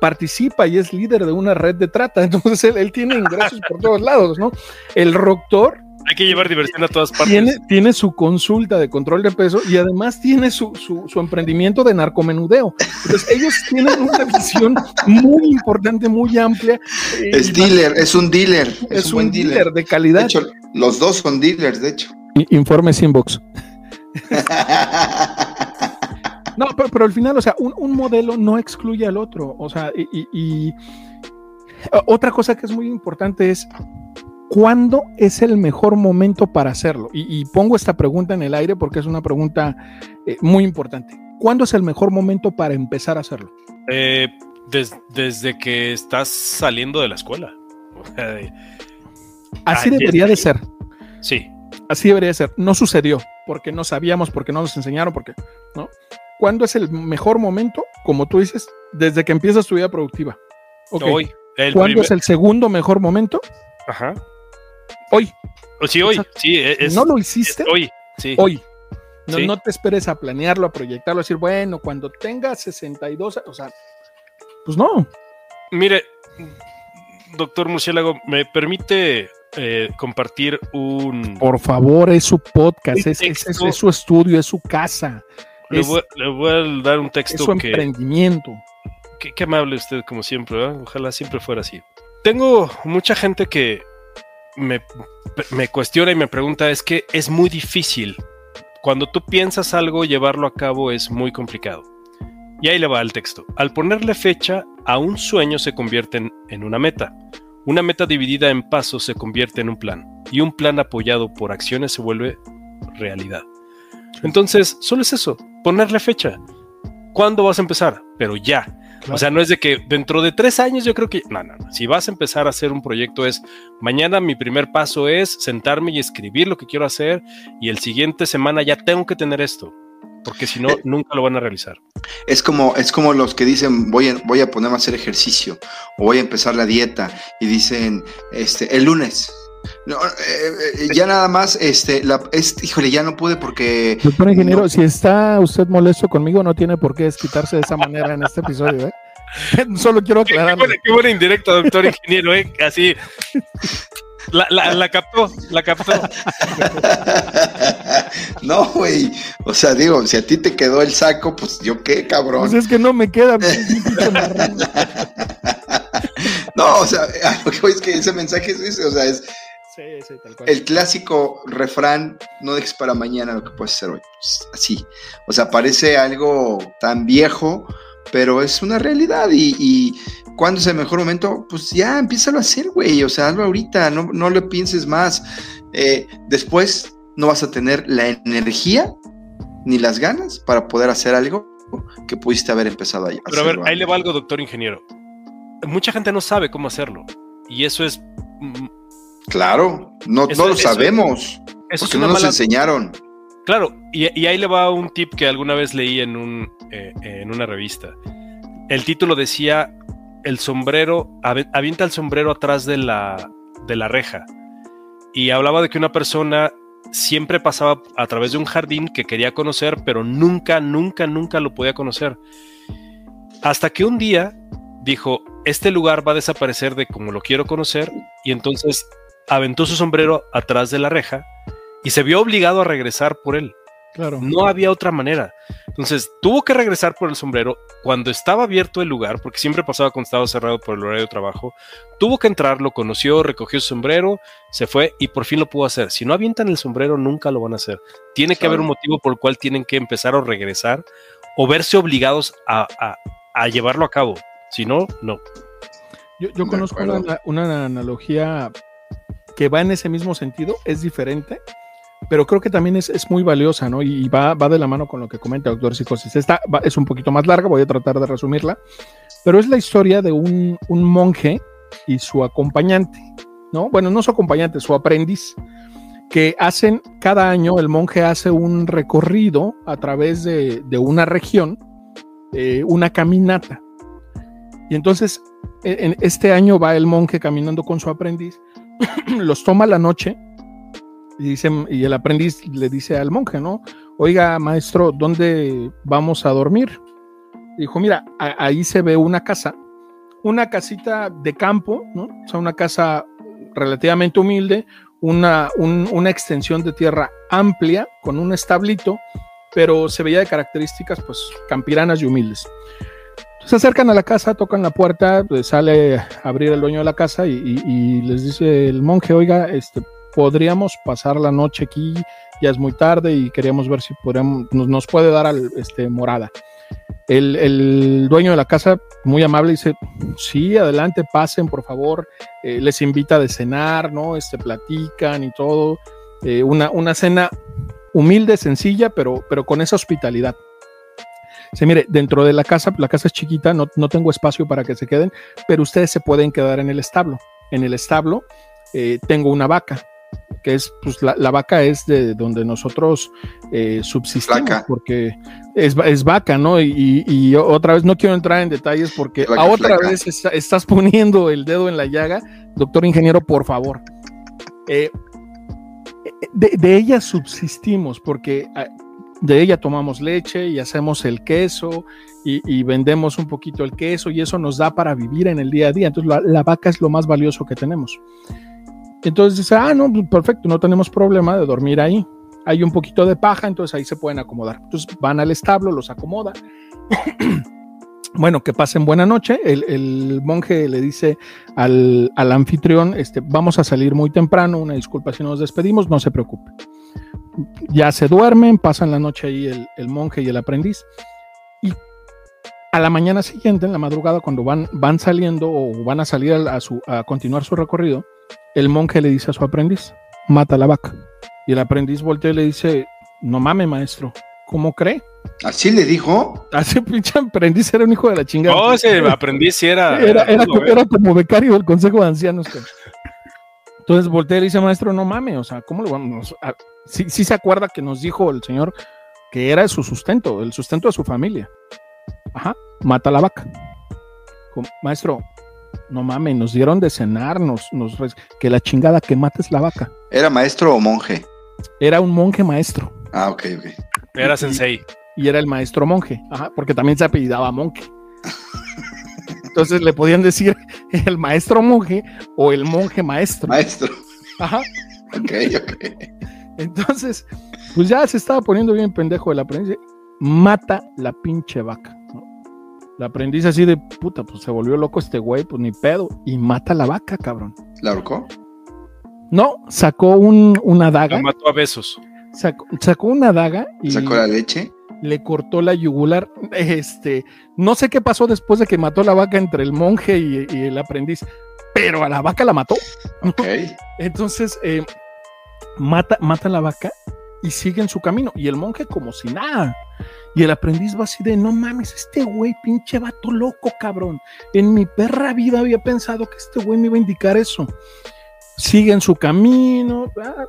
participa y es líder de una red de trata, entonces él, él tiene ingresos por todos lados, ¿no? El doctor Hay que llevar diversión a todas partes. tiene, tiene su consulta de control de peso y además tiene su, su, su emprendimiento de narcomenudeo. Entonces, ellos tienen una visión muy importante, muy amplia. Es dealer, es un dealer. Es, es un buen un dealer. dealer de calidad. De hecho, los dos son dealers, de hecho. Informes inbox. No, pero, pero al final, o sea, un, un modelo no excluye al otro. O sea, y, y- y- otra cosa que es muy importante es cuándo es el mejor momento para hacerlo. Y, y pongo esta pregunta en el aire porque es una pregunta eh, muy importante. ¿Cuándo es el mejor momento para empezar a hacerlo? Eh, des- desde que estás saliendo de la escuela. Así debería de ser. sí, Así debería de ser. No sucedió porque no sabíamos, porque no nos enseñaron, porque no. ¿Cuándo es el mejor momento? Como tú dices, desde que empiezas tu vida productiva. Hoy. El ¿Cuándo primer- es el segundo mejor momento? Ajá. Hoy. O sí, hoy. Exacto. Sí, e, es, ¿No lo hiciste? hoy. Sí. Hoy. No, Sí. no te esperes a planearlo, a proyectarlo, a decir, bueno, cuando tenga 62, o sea, pues no. Mire, doctor Murciélago, ¿me permite eh, compartir un... Por favor, es su podcast, es su estudio, es su casa, Le es- voy, le voy a dar un es texto su que, emprendimiento. Qué, amable usted, como siempre, ¿verdad? Ojalá siempre fuera así. Tengo mucha gente que me, me cuestiona y me pregunta, es que es muy difícil. Cuando tú piensas algo, llevarlo a cabo es muy complicado. Y ahí le va el texto. Al ponerle fecha, a un sueño se convierte en, en una meta. Una meta dividida en pasos se convierte en un plan. Y un plan apoyado por acciones se vuelve realidad. Entonces, solo es eso, ponerle fecha. ¿Cuándo vas a empezar? Pero ya. Claro. O sea, no es de que dentro de tres años yo creo que... No, no, no. Si vas a empezar a hacer un proyecto es, mañana mi primer paso es sentarme y escribir lo que quiero hacer y el siguiente semana ya tengo que tener esto. Porque si no, Eh. nunca lo van a realizar. Es como, es como los que dicen voy a, voy a ponerme a hacer ejercicio o voy a empezar la dieta y dicen este el lunes. No, eh, eh, ya nada más, este, la, es, híjole, ya no pude porque Doctor ingeniero, No. si está usted molesto conmigo, no tiene por qué desquitarse de esa manera en este episodio, ¿eh? Solo quiero aclarar. qué buena indirecta, doctor ingeniero, ¿eh? Así. La, la- la captó, la captó. no, güey. O sea, digo, si a ti te quedó el saco, pues yo qué, cabrón. Pues es que no me queda. No, o sea, a lo que voy es que ese mensaje es ese, o sea, es Sí, sí, tal cual. el clásico refrán, no dejes para mañana lo que puedes hacer hoy. Pues, así. O sea, parece algo tan viejo, pero es una realidad. Y, y ¿cuándo es el mejor momento? Pues ya, empiézalo a hacer, güey. O sea, hazlo ahorita, no, no le pienses más. Eh, después no vas a tener la energía ni las ganas para poder hacer algo que pudiste haber empezado a Pero a ver, ahí le va algo, doctor ingeniero. Mucha gente no sabe cómo hacerlo. Y eso es. Claro, no, Eso- no lo eso- sabemos, Eso es porque no nos mala. enseñaron. Claro, y, y ahí le va un tip que alguna vez leí en, un, eh, en una revista. El título decía: El sombrero, avienta el sombrero atrás de la, de la reja. Y hablaba de que una persona siempre pasaba a través de un jardín que quería conocer, pero nunca, nunca, nunca lo podía conocer. Hasta que un día dijo: Este lugar va a desaparecer de como lo quiero conocer. Y entonces aventó su sombrero atrás de la reja y se vio obligado a regresar por él. Claro. No había otra manera. Entonces tuvo que regresar por el sombrero cuando estaba abierto el lugar, porque siempre pasaba cuando estaba cerrado por el horario de trabajo. Tuvo que entrar, lo conoció, recogió su sombrero, se fue y por fin lo pudo hacer. Si no avientan el sombrero, nunca lo van a hacer. Tiene que haber un motivo por el cual tienen que empezar o regresar o verse obligados a, a- a llevarlo a cabo. Si no, no. Yo, conozco una analogía que va en ese mismo sentido, es diferente, pero creo que también es, es muy valiosa, ¿no? Y va, va de la mano con lo que comenta doctor Psicosis. Esta es un poquito más larga, voy a tratar de resumirla, pero es la historia de un, un monje y su acompañante, ¿no? Bueno, no su acompañante, su aprendiz, que hacen, cada año el monje hace un recorrido a través de, de una región, eh, una caminata. Y entonces en este año va el monje caminando con su aprendiz, los toma la noche y, dice, y el aprendiz le dice al monje, ¿no? Oiga, maestro, ¿dónde vamos a dormir? Dijo, mira, ahí se ve una casa, una casita de campo, ¿no? O sea, una casa relativamente humilde, una, una extensión de tierra amplia con un establito, pero se veía de características pues campiranas y humildes. Se acercan a la casa, tocan la puerta, pues, sale a abrir el dueño de la casa y, les dice el monje, oiga, este, podríamos pasar la noche aquí, ya es muy tarde y queríamos ver si podríamos, nos, puede dar al, este, morada. El, dueño de la casa, muy amable, dice, sí, adelante, pasen, por favor. Eh, les invita a cenar, ¿no? Este, platican y todo. Eh, una, una cena humilde, sencilla, pero, pero con esa hospitalidad. Se mire, dentro de la casa, la casa es chiquita, no, no, tengo espacio para que se queden, pero ustedes se pueden quedar en el establo. En el establo eh, tengo una vaca, que es, pues la, vaca es de donde nosotros eh, subsistimos, porque es, es, vaca, ¿no? Y, otra vez no quiero entrar en detalles porque a otra vez estás poniendo el dedo en la llaga, doctor ingeniero, por favor. Eh, de, de, ella subsistimos porque ah, de ella tomamos leche y hacemos el queso y, vendemos un poquito el queso y eso nos da para vivir en el día a día. Entonces la vaca es lo más valioso que tenemos. Entonces dice, ah, no, pues, perfecto, no tenemos problema de dormir ahí. Hay un poquito de paja, entonces ahí se pueden acomodar. Entonces van al establo, los acomoda. bueno, que pasen buena noche. El, monje le dice al, anfitrión, este, vamos a salir muy temprano, una disculpa si nos despedimos, no se preocupe. Ya se duermen, pasan la noche ahí el, el monje y el aprendiz. Y a la mañana siguiente, en la madrugada, cuando van, van saliendo o van a salir a, su, a continuar su recorrido, el monje le dice a su aprendiz, mata la vaca. Y el aprendiz voltea y le dice, no mames, maestro, ¿cómo cree? ¿Así le dijo? Así pinche aprendiz era un hijo de la chingada. No, ese aprendiz era... Era, era, como becario del Consejo de Ancianos. Entonces voltea y le dice, maestro, no mames, o sea, ¿cómo le vamos a...? Sí, sí se acuerda que nos dijo el señor que era su sustento, el sustento de su familia. Ajá, mata la vaca. Maestro, no mames, nos dieron de cenar, nos, que la chingada que mates la vaca. ¿Era maestro o monje? Era un monje maestro. Ah, ok, ok. Era sensei. Y, era el maestro monje, ajá, porque también se apellidaba monje. Entonces le podían decir el maestro monje o el monje maestro. Maestro. Ajá. Ok, ok. Entonces, pues ya se estaba poniendo bien pendejo el aprendiz. Mata la pinche vaca. La aprendiz así de puta, pues se volvió loco este güey, pues ni pedo. Y mata la vaca, cabrón. ¿La ahorcó? No, sacó un, una daga. La mató a besos. Sacó, una daga y. ¿Sacó la leche? Le cortó la yugular. Este, no sé qué pasó después de que mató la vaca entre el monje y, el aprendiz, pero a la vaca la mató. Ok. Entonces, eh, mata, mata a la vaca y sigue en su camino. Y el monje como si nada. Y el aprendiz va así de, no mames, este güey, pinche vato loco, cabrón. En mi perra vida había pensado que este güey me iba a indicar eso. Sigue en su camino. Ah,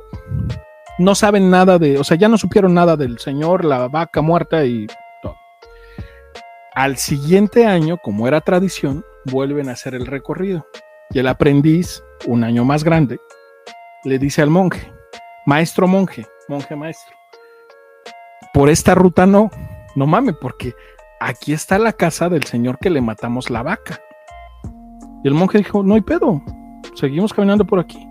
no saben nada de, o sea, ya no supieron nada del señor, la vaca muerta y todo. Al siguiente año, como era tradición, vuelven a hacer el recorrido. Y el aprendiz, un año más grande, le dice al monje, maestro monje, monje maestro, por esta ruta no, no mames, porque aquí está la casa del señor que le matamos la vaca. Y el monje dijo, no hay pedo, seguimos caminando por aquí.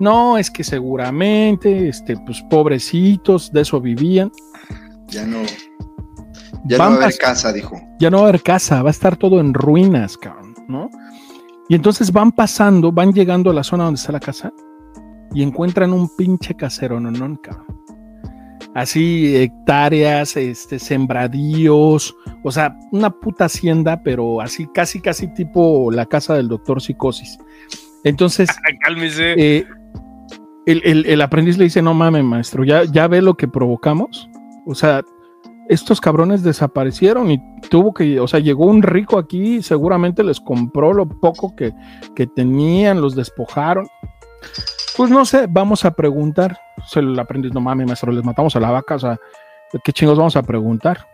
No, es que seguramente, este, pues pobrecitos, de eso vivían. Ya no. Ya no va a haber casa, dijo. Ya no va a haber casa, va a estar todo en ruinas, cabrón, ¿no? Y entonces van pasando, van llegando a la zona donde está la casa y encuentran un pinche casero, no, no, cabrón así hectáreas, este, sembradíos, o sea, una puta hacienda, pero así casi, casi tipo la casa del doctor Psicosis. Entonces, eh, el, aprendiz le dice, no mames, maestro, ya, ve lo que provocamos. O sea, estos cabrones desaparecieron y tuvo que, o sea, llegó un rico aquí, seguramente les compró lo poco que, que tenían, los despojaron. Pues no sé, vamos a preguntar. Se el aprendiz, no mames, maestro, les matamos a la vaca, o sea, ¿qué chingos vamos a preguntar?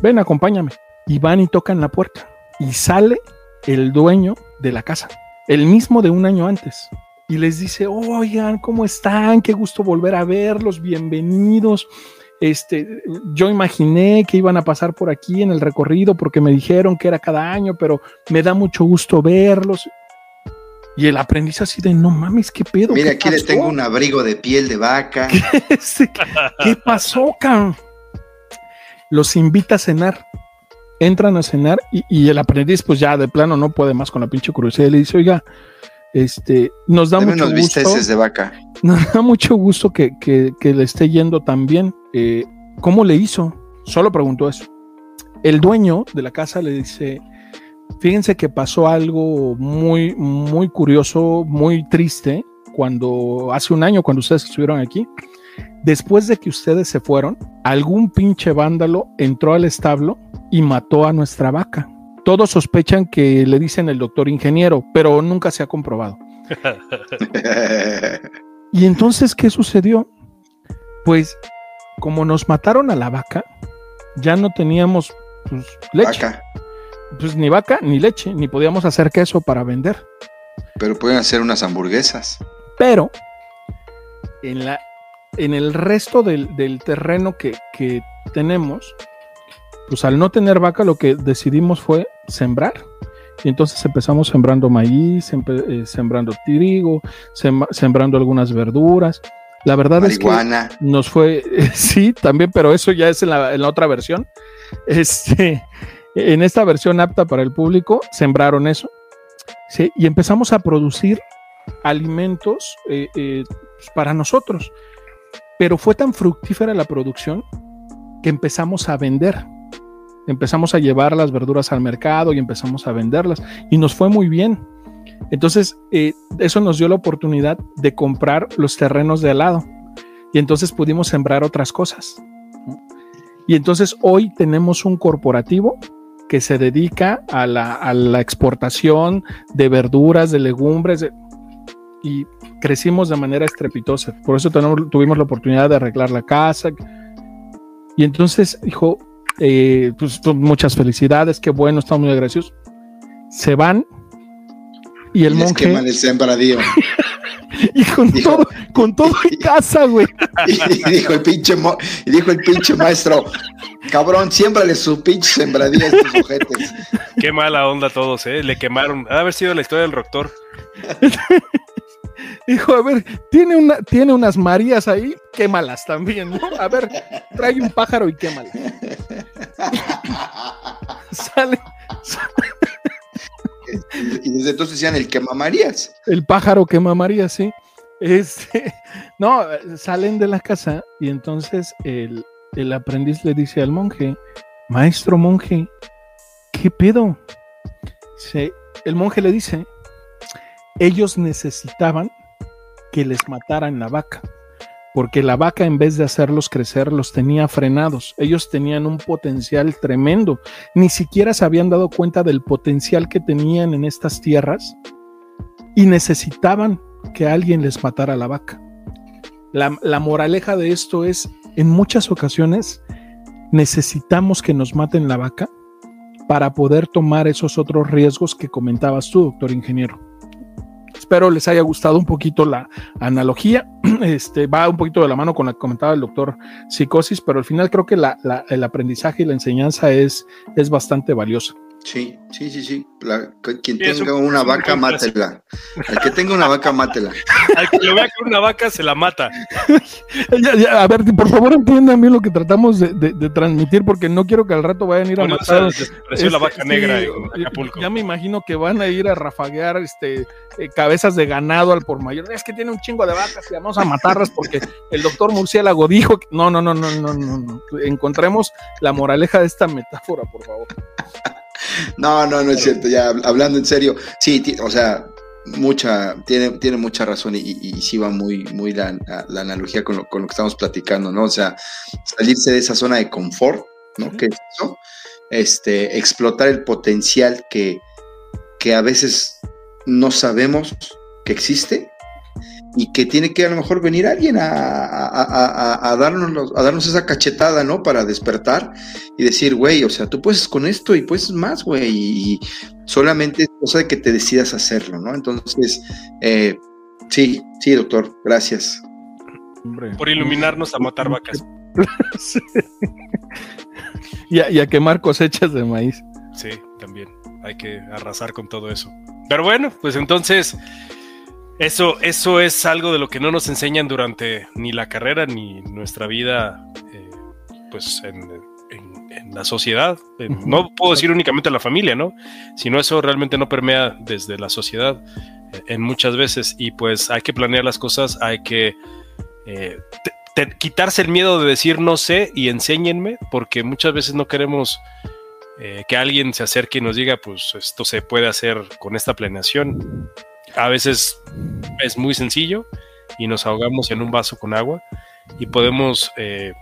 Ven, acompáñame. Y van y tocan la puerta. Y sale el dueño de la casa, el mismo de un año antes. Y les dice, oigan, ¿cómo están? Qué gusto volver a verlos, bienvenidos. este, yo imaginé que iban a pasar por aquí en el recorrido porque me dijeron que era cada año, pero me da mucho gusto verlos. Y el aprendiz así de, no mames, ¿qué pedo? Mira, ¿Qué aquí le pasó? tengo un abrigo de piel de vaca. Sí, ¿Qué pasó, cabrón? Los invita a cenar. Entran a cenar y, y el aprendiz, pues ya de plano no puede más con la pinche curiosidad. Y le dice, oiga, este, nos da mucho gusto. de vaca. Nos da mucho gusto que, que- que le esté yendo tan bien. Eh, ¿Cómo le hizo? Solo preguntó eso. El dueño de la casa le dice, fíjense que pasó algo muy, muy curioso, muy triste, cuando hace un año, cuando ustedes estuvieron aquí. Después de que ustedes se fueron, algún pinche vándalo entró al establo y mató a nuestra vaca. Todos sospechan que le dicen el doctor ingeniero, pero nunca se ha comprobado. Y entonces, ¿qué sucedió? Pues, como nos mataron a la vaca, ya no teníamos pues, leche. vaca. Pues ni vaca ni leche, ni podíamos hacer queso para vender. Pero pueden hacer unas hamburguesas. Pero en, la, en el resto del, del terreno que, que tenemos, pues al no tener vaca, lo que decidimos fue sembrar. Y entonces empezamos sembrando maíz, empe- eh, sembrando trigo, sem- sembrando algunas verduras. La verdad es que nos fue, sí, también, pero eso ya es en la, en la otra versión. Este, en esta versión apta para el público, sembraron eso. Sí, y empezamos a producir alimentos eh, eh, pues, para nosotros. Pero fue tan fructífera la producción que empezamos a vender. Empezamos a llevar las verduras al mercado y empezamos a venderlas. Y nos fue muy bien. Entonces, eh, eso nos dio la oportunidad de comprar los terrenos de al lado. Y entonces pudimos sembrar otras cosas. Y entonces hoy tenemos un corporativo que se dedica a la, a la exportación de verduras, de legumbres, y crecimos de manera estrepitosa. Por eso tuvimos la oportunidad de arreglar la casa. Y entonces dijo, eh, pues muchas felicidades, qué bueno, estamos muy agradecidos. Se van y el y monje queman el sembradío. y con Dijo- todo, con todo en casa, güey. y dijo el pinche mo- y dijo el pinche maestro, cabrón, siémbrale su pinche sembradío a estos ojetes. Qué mala onda todos, ¿eh? Le quemaron. Ha de haber sido la historia del doctor. Dijo, a ver, tiene una, tiene unas Marías ahí, quémalas también, ¿no? A ver, trae un pájaro y quémalas. Sale Y desde entonces decían el quema Marías. el pájaro quema María, sí. Este, no, salen de la casa y entonces el, el aprendiz le dice al monje, maestro monje, ¿qué pedo? Se- el monje le dice, ellos necesitaban que les mataran la vaca, porque la vaca en vez de hacerlos crecer los tenía frenados. Ellos tenían un potencial tremendo. Ni siquiera se habían dado cuenta del potencial que tenían en estas tierras y necesitaban que alguien les matara la vaca. La, la moraleja de esto es, en muchas ocasiones necesitamos que nos maten la vaca para poder tomar esos otros riesgos que comentabas tú, doctor ingeniero. Espero les haya gustado un poquito la analogía. Este va un poquito de la mano con la que comentaba el doctor Psicosis, pero al final creo que el aprendizaje y la enseñanza es, es bastante valiosa. Sí, sí, sí, sí. La- quien Sí, tenga un- una un vaca, mátela. Al que tenga una vaca, mátela. Al que lo vea con una vaca se la mata. Ya, ya, a ver, por favor entiendan bien lo que tratamos de, de- de transmitir, porque no quiero que al rato vayan a ir a matar. desapareció la Este, vaca sí, negra en Acapulco. Ya me imagino que van a ir a rafaguear este, eh, cabezas de ganado al por mayor. Es que tiene un chingo de vacas y vamos a matarlas porque el doctor Murciélago dijo que. No, no, no, no, no, no, no. Encontremos la moraleja de esta metáfora, por favor. No, no, no es cierto. Ya hab- hablando en serio, sí, o sea, mucha, tiene, tiene mucha razón y, y, y sí va muy, muy la, analogía con lo, con lo que estamos platicando, ¿no? O sea, salirse de esa zona de confort, ¿no? Que es eso, este, explotar el potencial que, que a veces no sabemos que existe y que tiene que a lo mejor venir alguien a, a, a- a- a darnos, los- a darnos esa cachetada, ¿no? Para despertar y decir, güey, o sea, tú puedes con esto y puedes más, güey, y solamente es cosa de que te decidas hacerlo, ¿no? Entonces, eh, sí, sí, doctor, gracias. Hombre. Por iluminarnos a matar vacas. Sí. y, a, y a quemar cosechas de maíz. Sí, también. Hay que arrasar con todo eso. Pero bueno, pues entonces, eso, eso es algo de lo que no nos enseñan durante ni la carrera ni nuestra vida, eh, pues en, en- en la sociedad. No puedo decir únicamente la familia, ¿no? Sino eso realmente no permea desde la sociedad eh, en muchas veces. Y pues hay que planear las cosas, hay que eh, te- te- quitarse el miedo de decir no sé y enséñenme, porque muchas veces no queremos que alguien se acerque y nos diga, pues esto se puede hacer con esta planeación. A veces es muy sencillo y nos ahogamos en un vaso con agua y podemos, eh,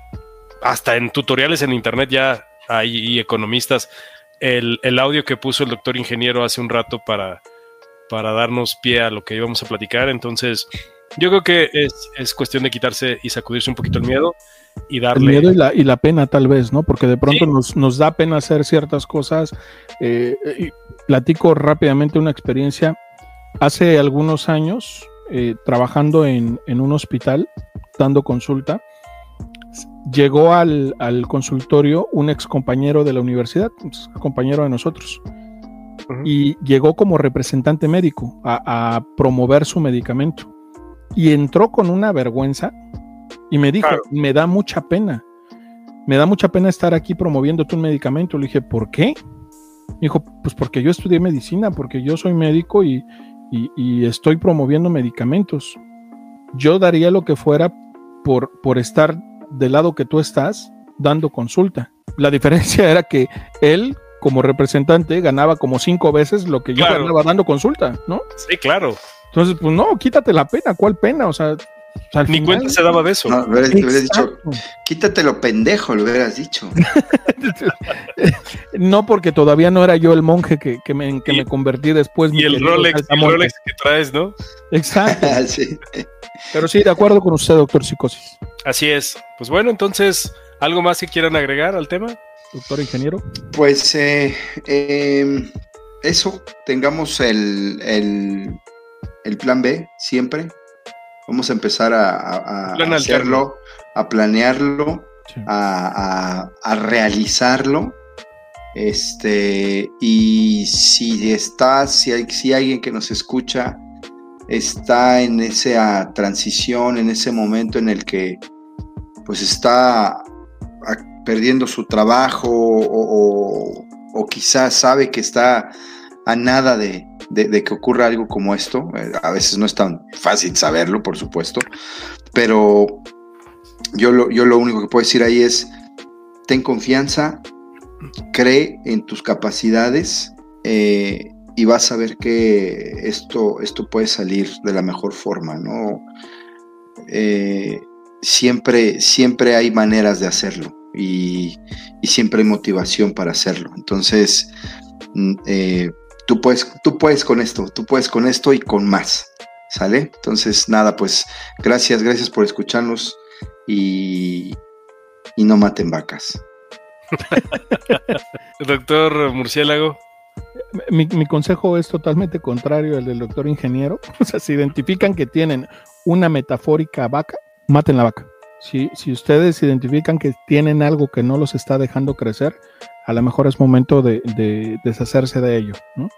hasta en tutoriales en internet ya hay economistas, el, el audio que puso el doctor ingeniero hace un rato para, para darnos pie a lo que íbamos a platicar, entonces yo creo que es, es cuestión de quitarse y sacudirse un poquito el miedo y El darle... miedo y la, y la pena tal vez, ¿no? Porque de pronto Sí. nos, nos da pena hacer ciertas cosas. Eh, y platico rápidamente una experiencia. Hace algunos años, eh, trabajando en, en un hospital, dando consulta, llegó al, al consultorio un ex compañero de la universidad, un compañero de nosotros, y llegó como representante médico a, a promover su medicamento. Y entró con una vergüenza y me dijo, Claro. me da mucha pena, me da mucha pena estar aquí promoviéndote un medicamento. Le dije, ¿por qué? Me dijo, pues porque yo estudié medicina, porque yo soy médico y, y- y estoy promoviendo medicamentos. Yo daría lo que fuera por, por estar del lado que tú estás dando consulta. La diferencia era que él, como representante, ganaba como cinco veces lo que yo Claro. ganaba dando consulta, ¿no? Sí, claro. Entonces, pues no, quítate la pena, ¿cuál pena? O sea, o sea, al Ni final- cuenta se daba de eso. No, hubieras, hubieras dicho, Exacto. quítatelo pendejo, le hubieras dicho. No, porque todavía no era yo el monje que, que me, en que Y- me convertí después. Y el Rolex, el. Rolex que traes, ¿no? Exacto. Sí. Pero sí, de acuerdo con usted, doctor Psicosis. Así es. Pues bueno, entonces, ¿algo más que quieran agregar al tema? Doctor ingeniero. Pues eh, eh, eso, tengamos el, el, el plan B siempre. Vamos a empezar a, a- hacerlo, a planearlo, A, realizarlo. Este, y si está, si hay, si alguien que nos escucha está en esa transición, en ese momento en el que pues está perdiendo su trabajo o, quizás sabe que está a nada de, de- de que ocurra algo como esto. Eh, A veces no es tan fácil saberlo, por supuesto, pero yo lo, yo lo único que puedo decir ahí es, ten confianza, cree en tus capacidades eh, y vas a ver que esto, esto puede salir de la mejor forma, ¿no? Eh, siempre, siempre hay maneras de hacerlo y, y siempre hay motivación para hacerlo. Entonces, mm, eh, tú, puedes, tú puedes con esto, tú puedes con esto y con más, ¿sale? Entonces, nada, pues gracias, gracias por escucharnos y, y no maten vacas. Doctor Murciélago. Mi, mi consejo es totalmente contrario al del doctor ingeniero. O sea, si identifican que tienen una metafórica vaca, maten la vaca. Si, si ustedes identifican que tienen algo que no los está dejando crecer, a lo mejor es momento de, de deshacerse de ello. ¿no?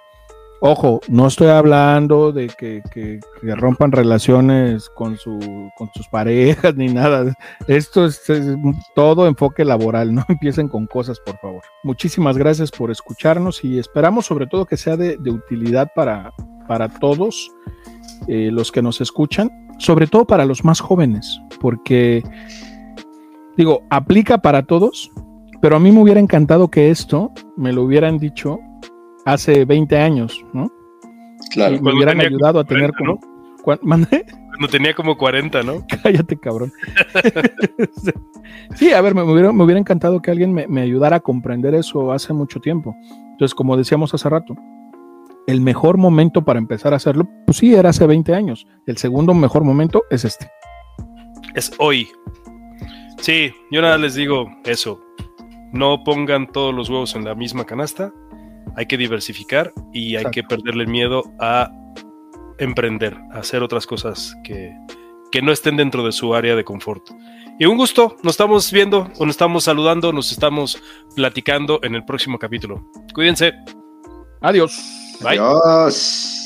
Ojo, no estoy hablando de que, que- rompan relaciones con, su, con sus parejas ni nada. Esto es, todo enfoque laboral, no empiecen con cosas, por favor. Muchísimas gracias por escucharnos y esperamos sobre todo que sea de, de utilidad para, para todos eh, los que nos escuchan, sobre todo para los más jóvenes, porque digo, aplica para todos, pero a mí me hubiera encantado que esto me lo hubieran dicho hace 20 años, ¿no? Y me hubieran tenía ayudado a como tener 40, como... ¿Cuán- ¿Mandé? Cuando tenía como 40, ¿no? Cállate, cabrón. sí, a ver, me, me hubiera, me hubiera encantado que alguien me, me ayudara a comprender eso hace mucho tiempo. Entonces, como decíamos hace rato, el mejor momento para empezar a hacerlo, pues sí, era hace 20 años. El segundo mejor momento es este. Es hoy. Sí, yo nada les digo eso. No pongan todos los huevos en la misma canasta. Hay que diversificar y hay Exacto. que perderle el miedo a emprender, a hacer otras cosas que, que no estén dentro de su área de confort. Y un gusto, nos estamos viendo, o nos estamos saludando, nos estamos platicando en el próximo capítulo. Cuídense. Adiós. Bye. Adiós.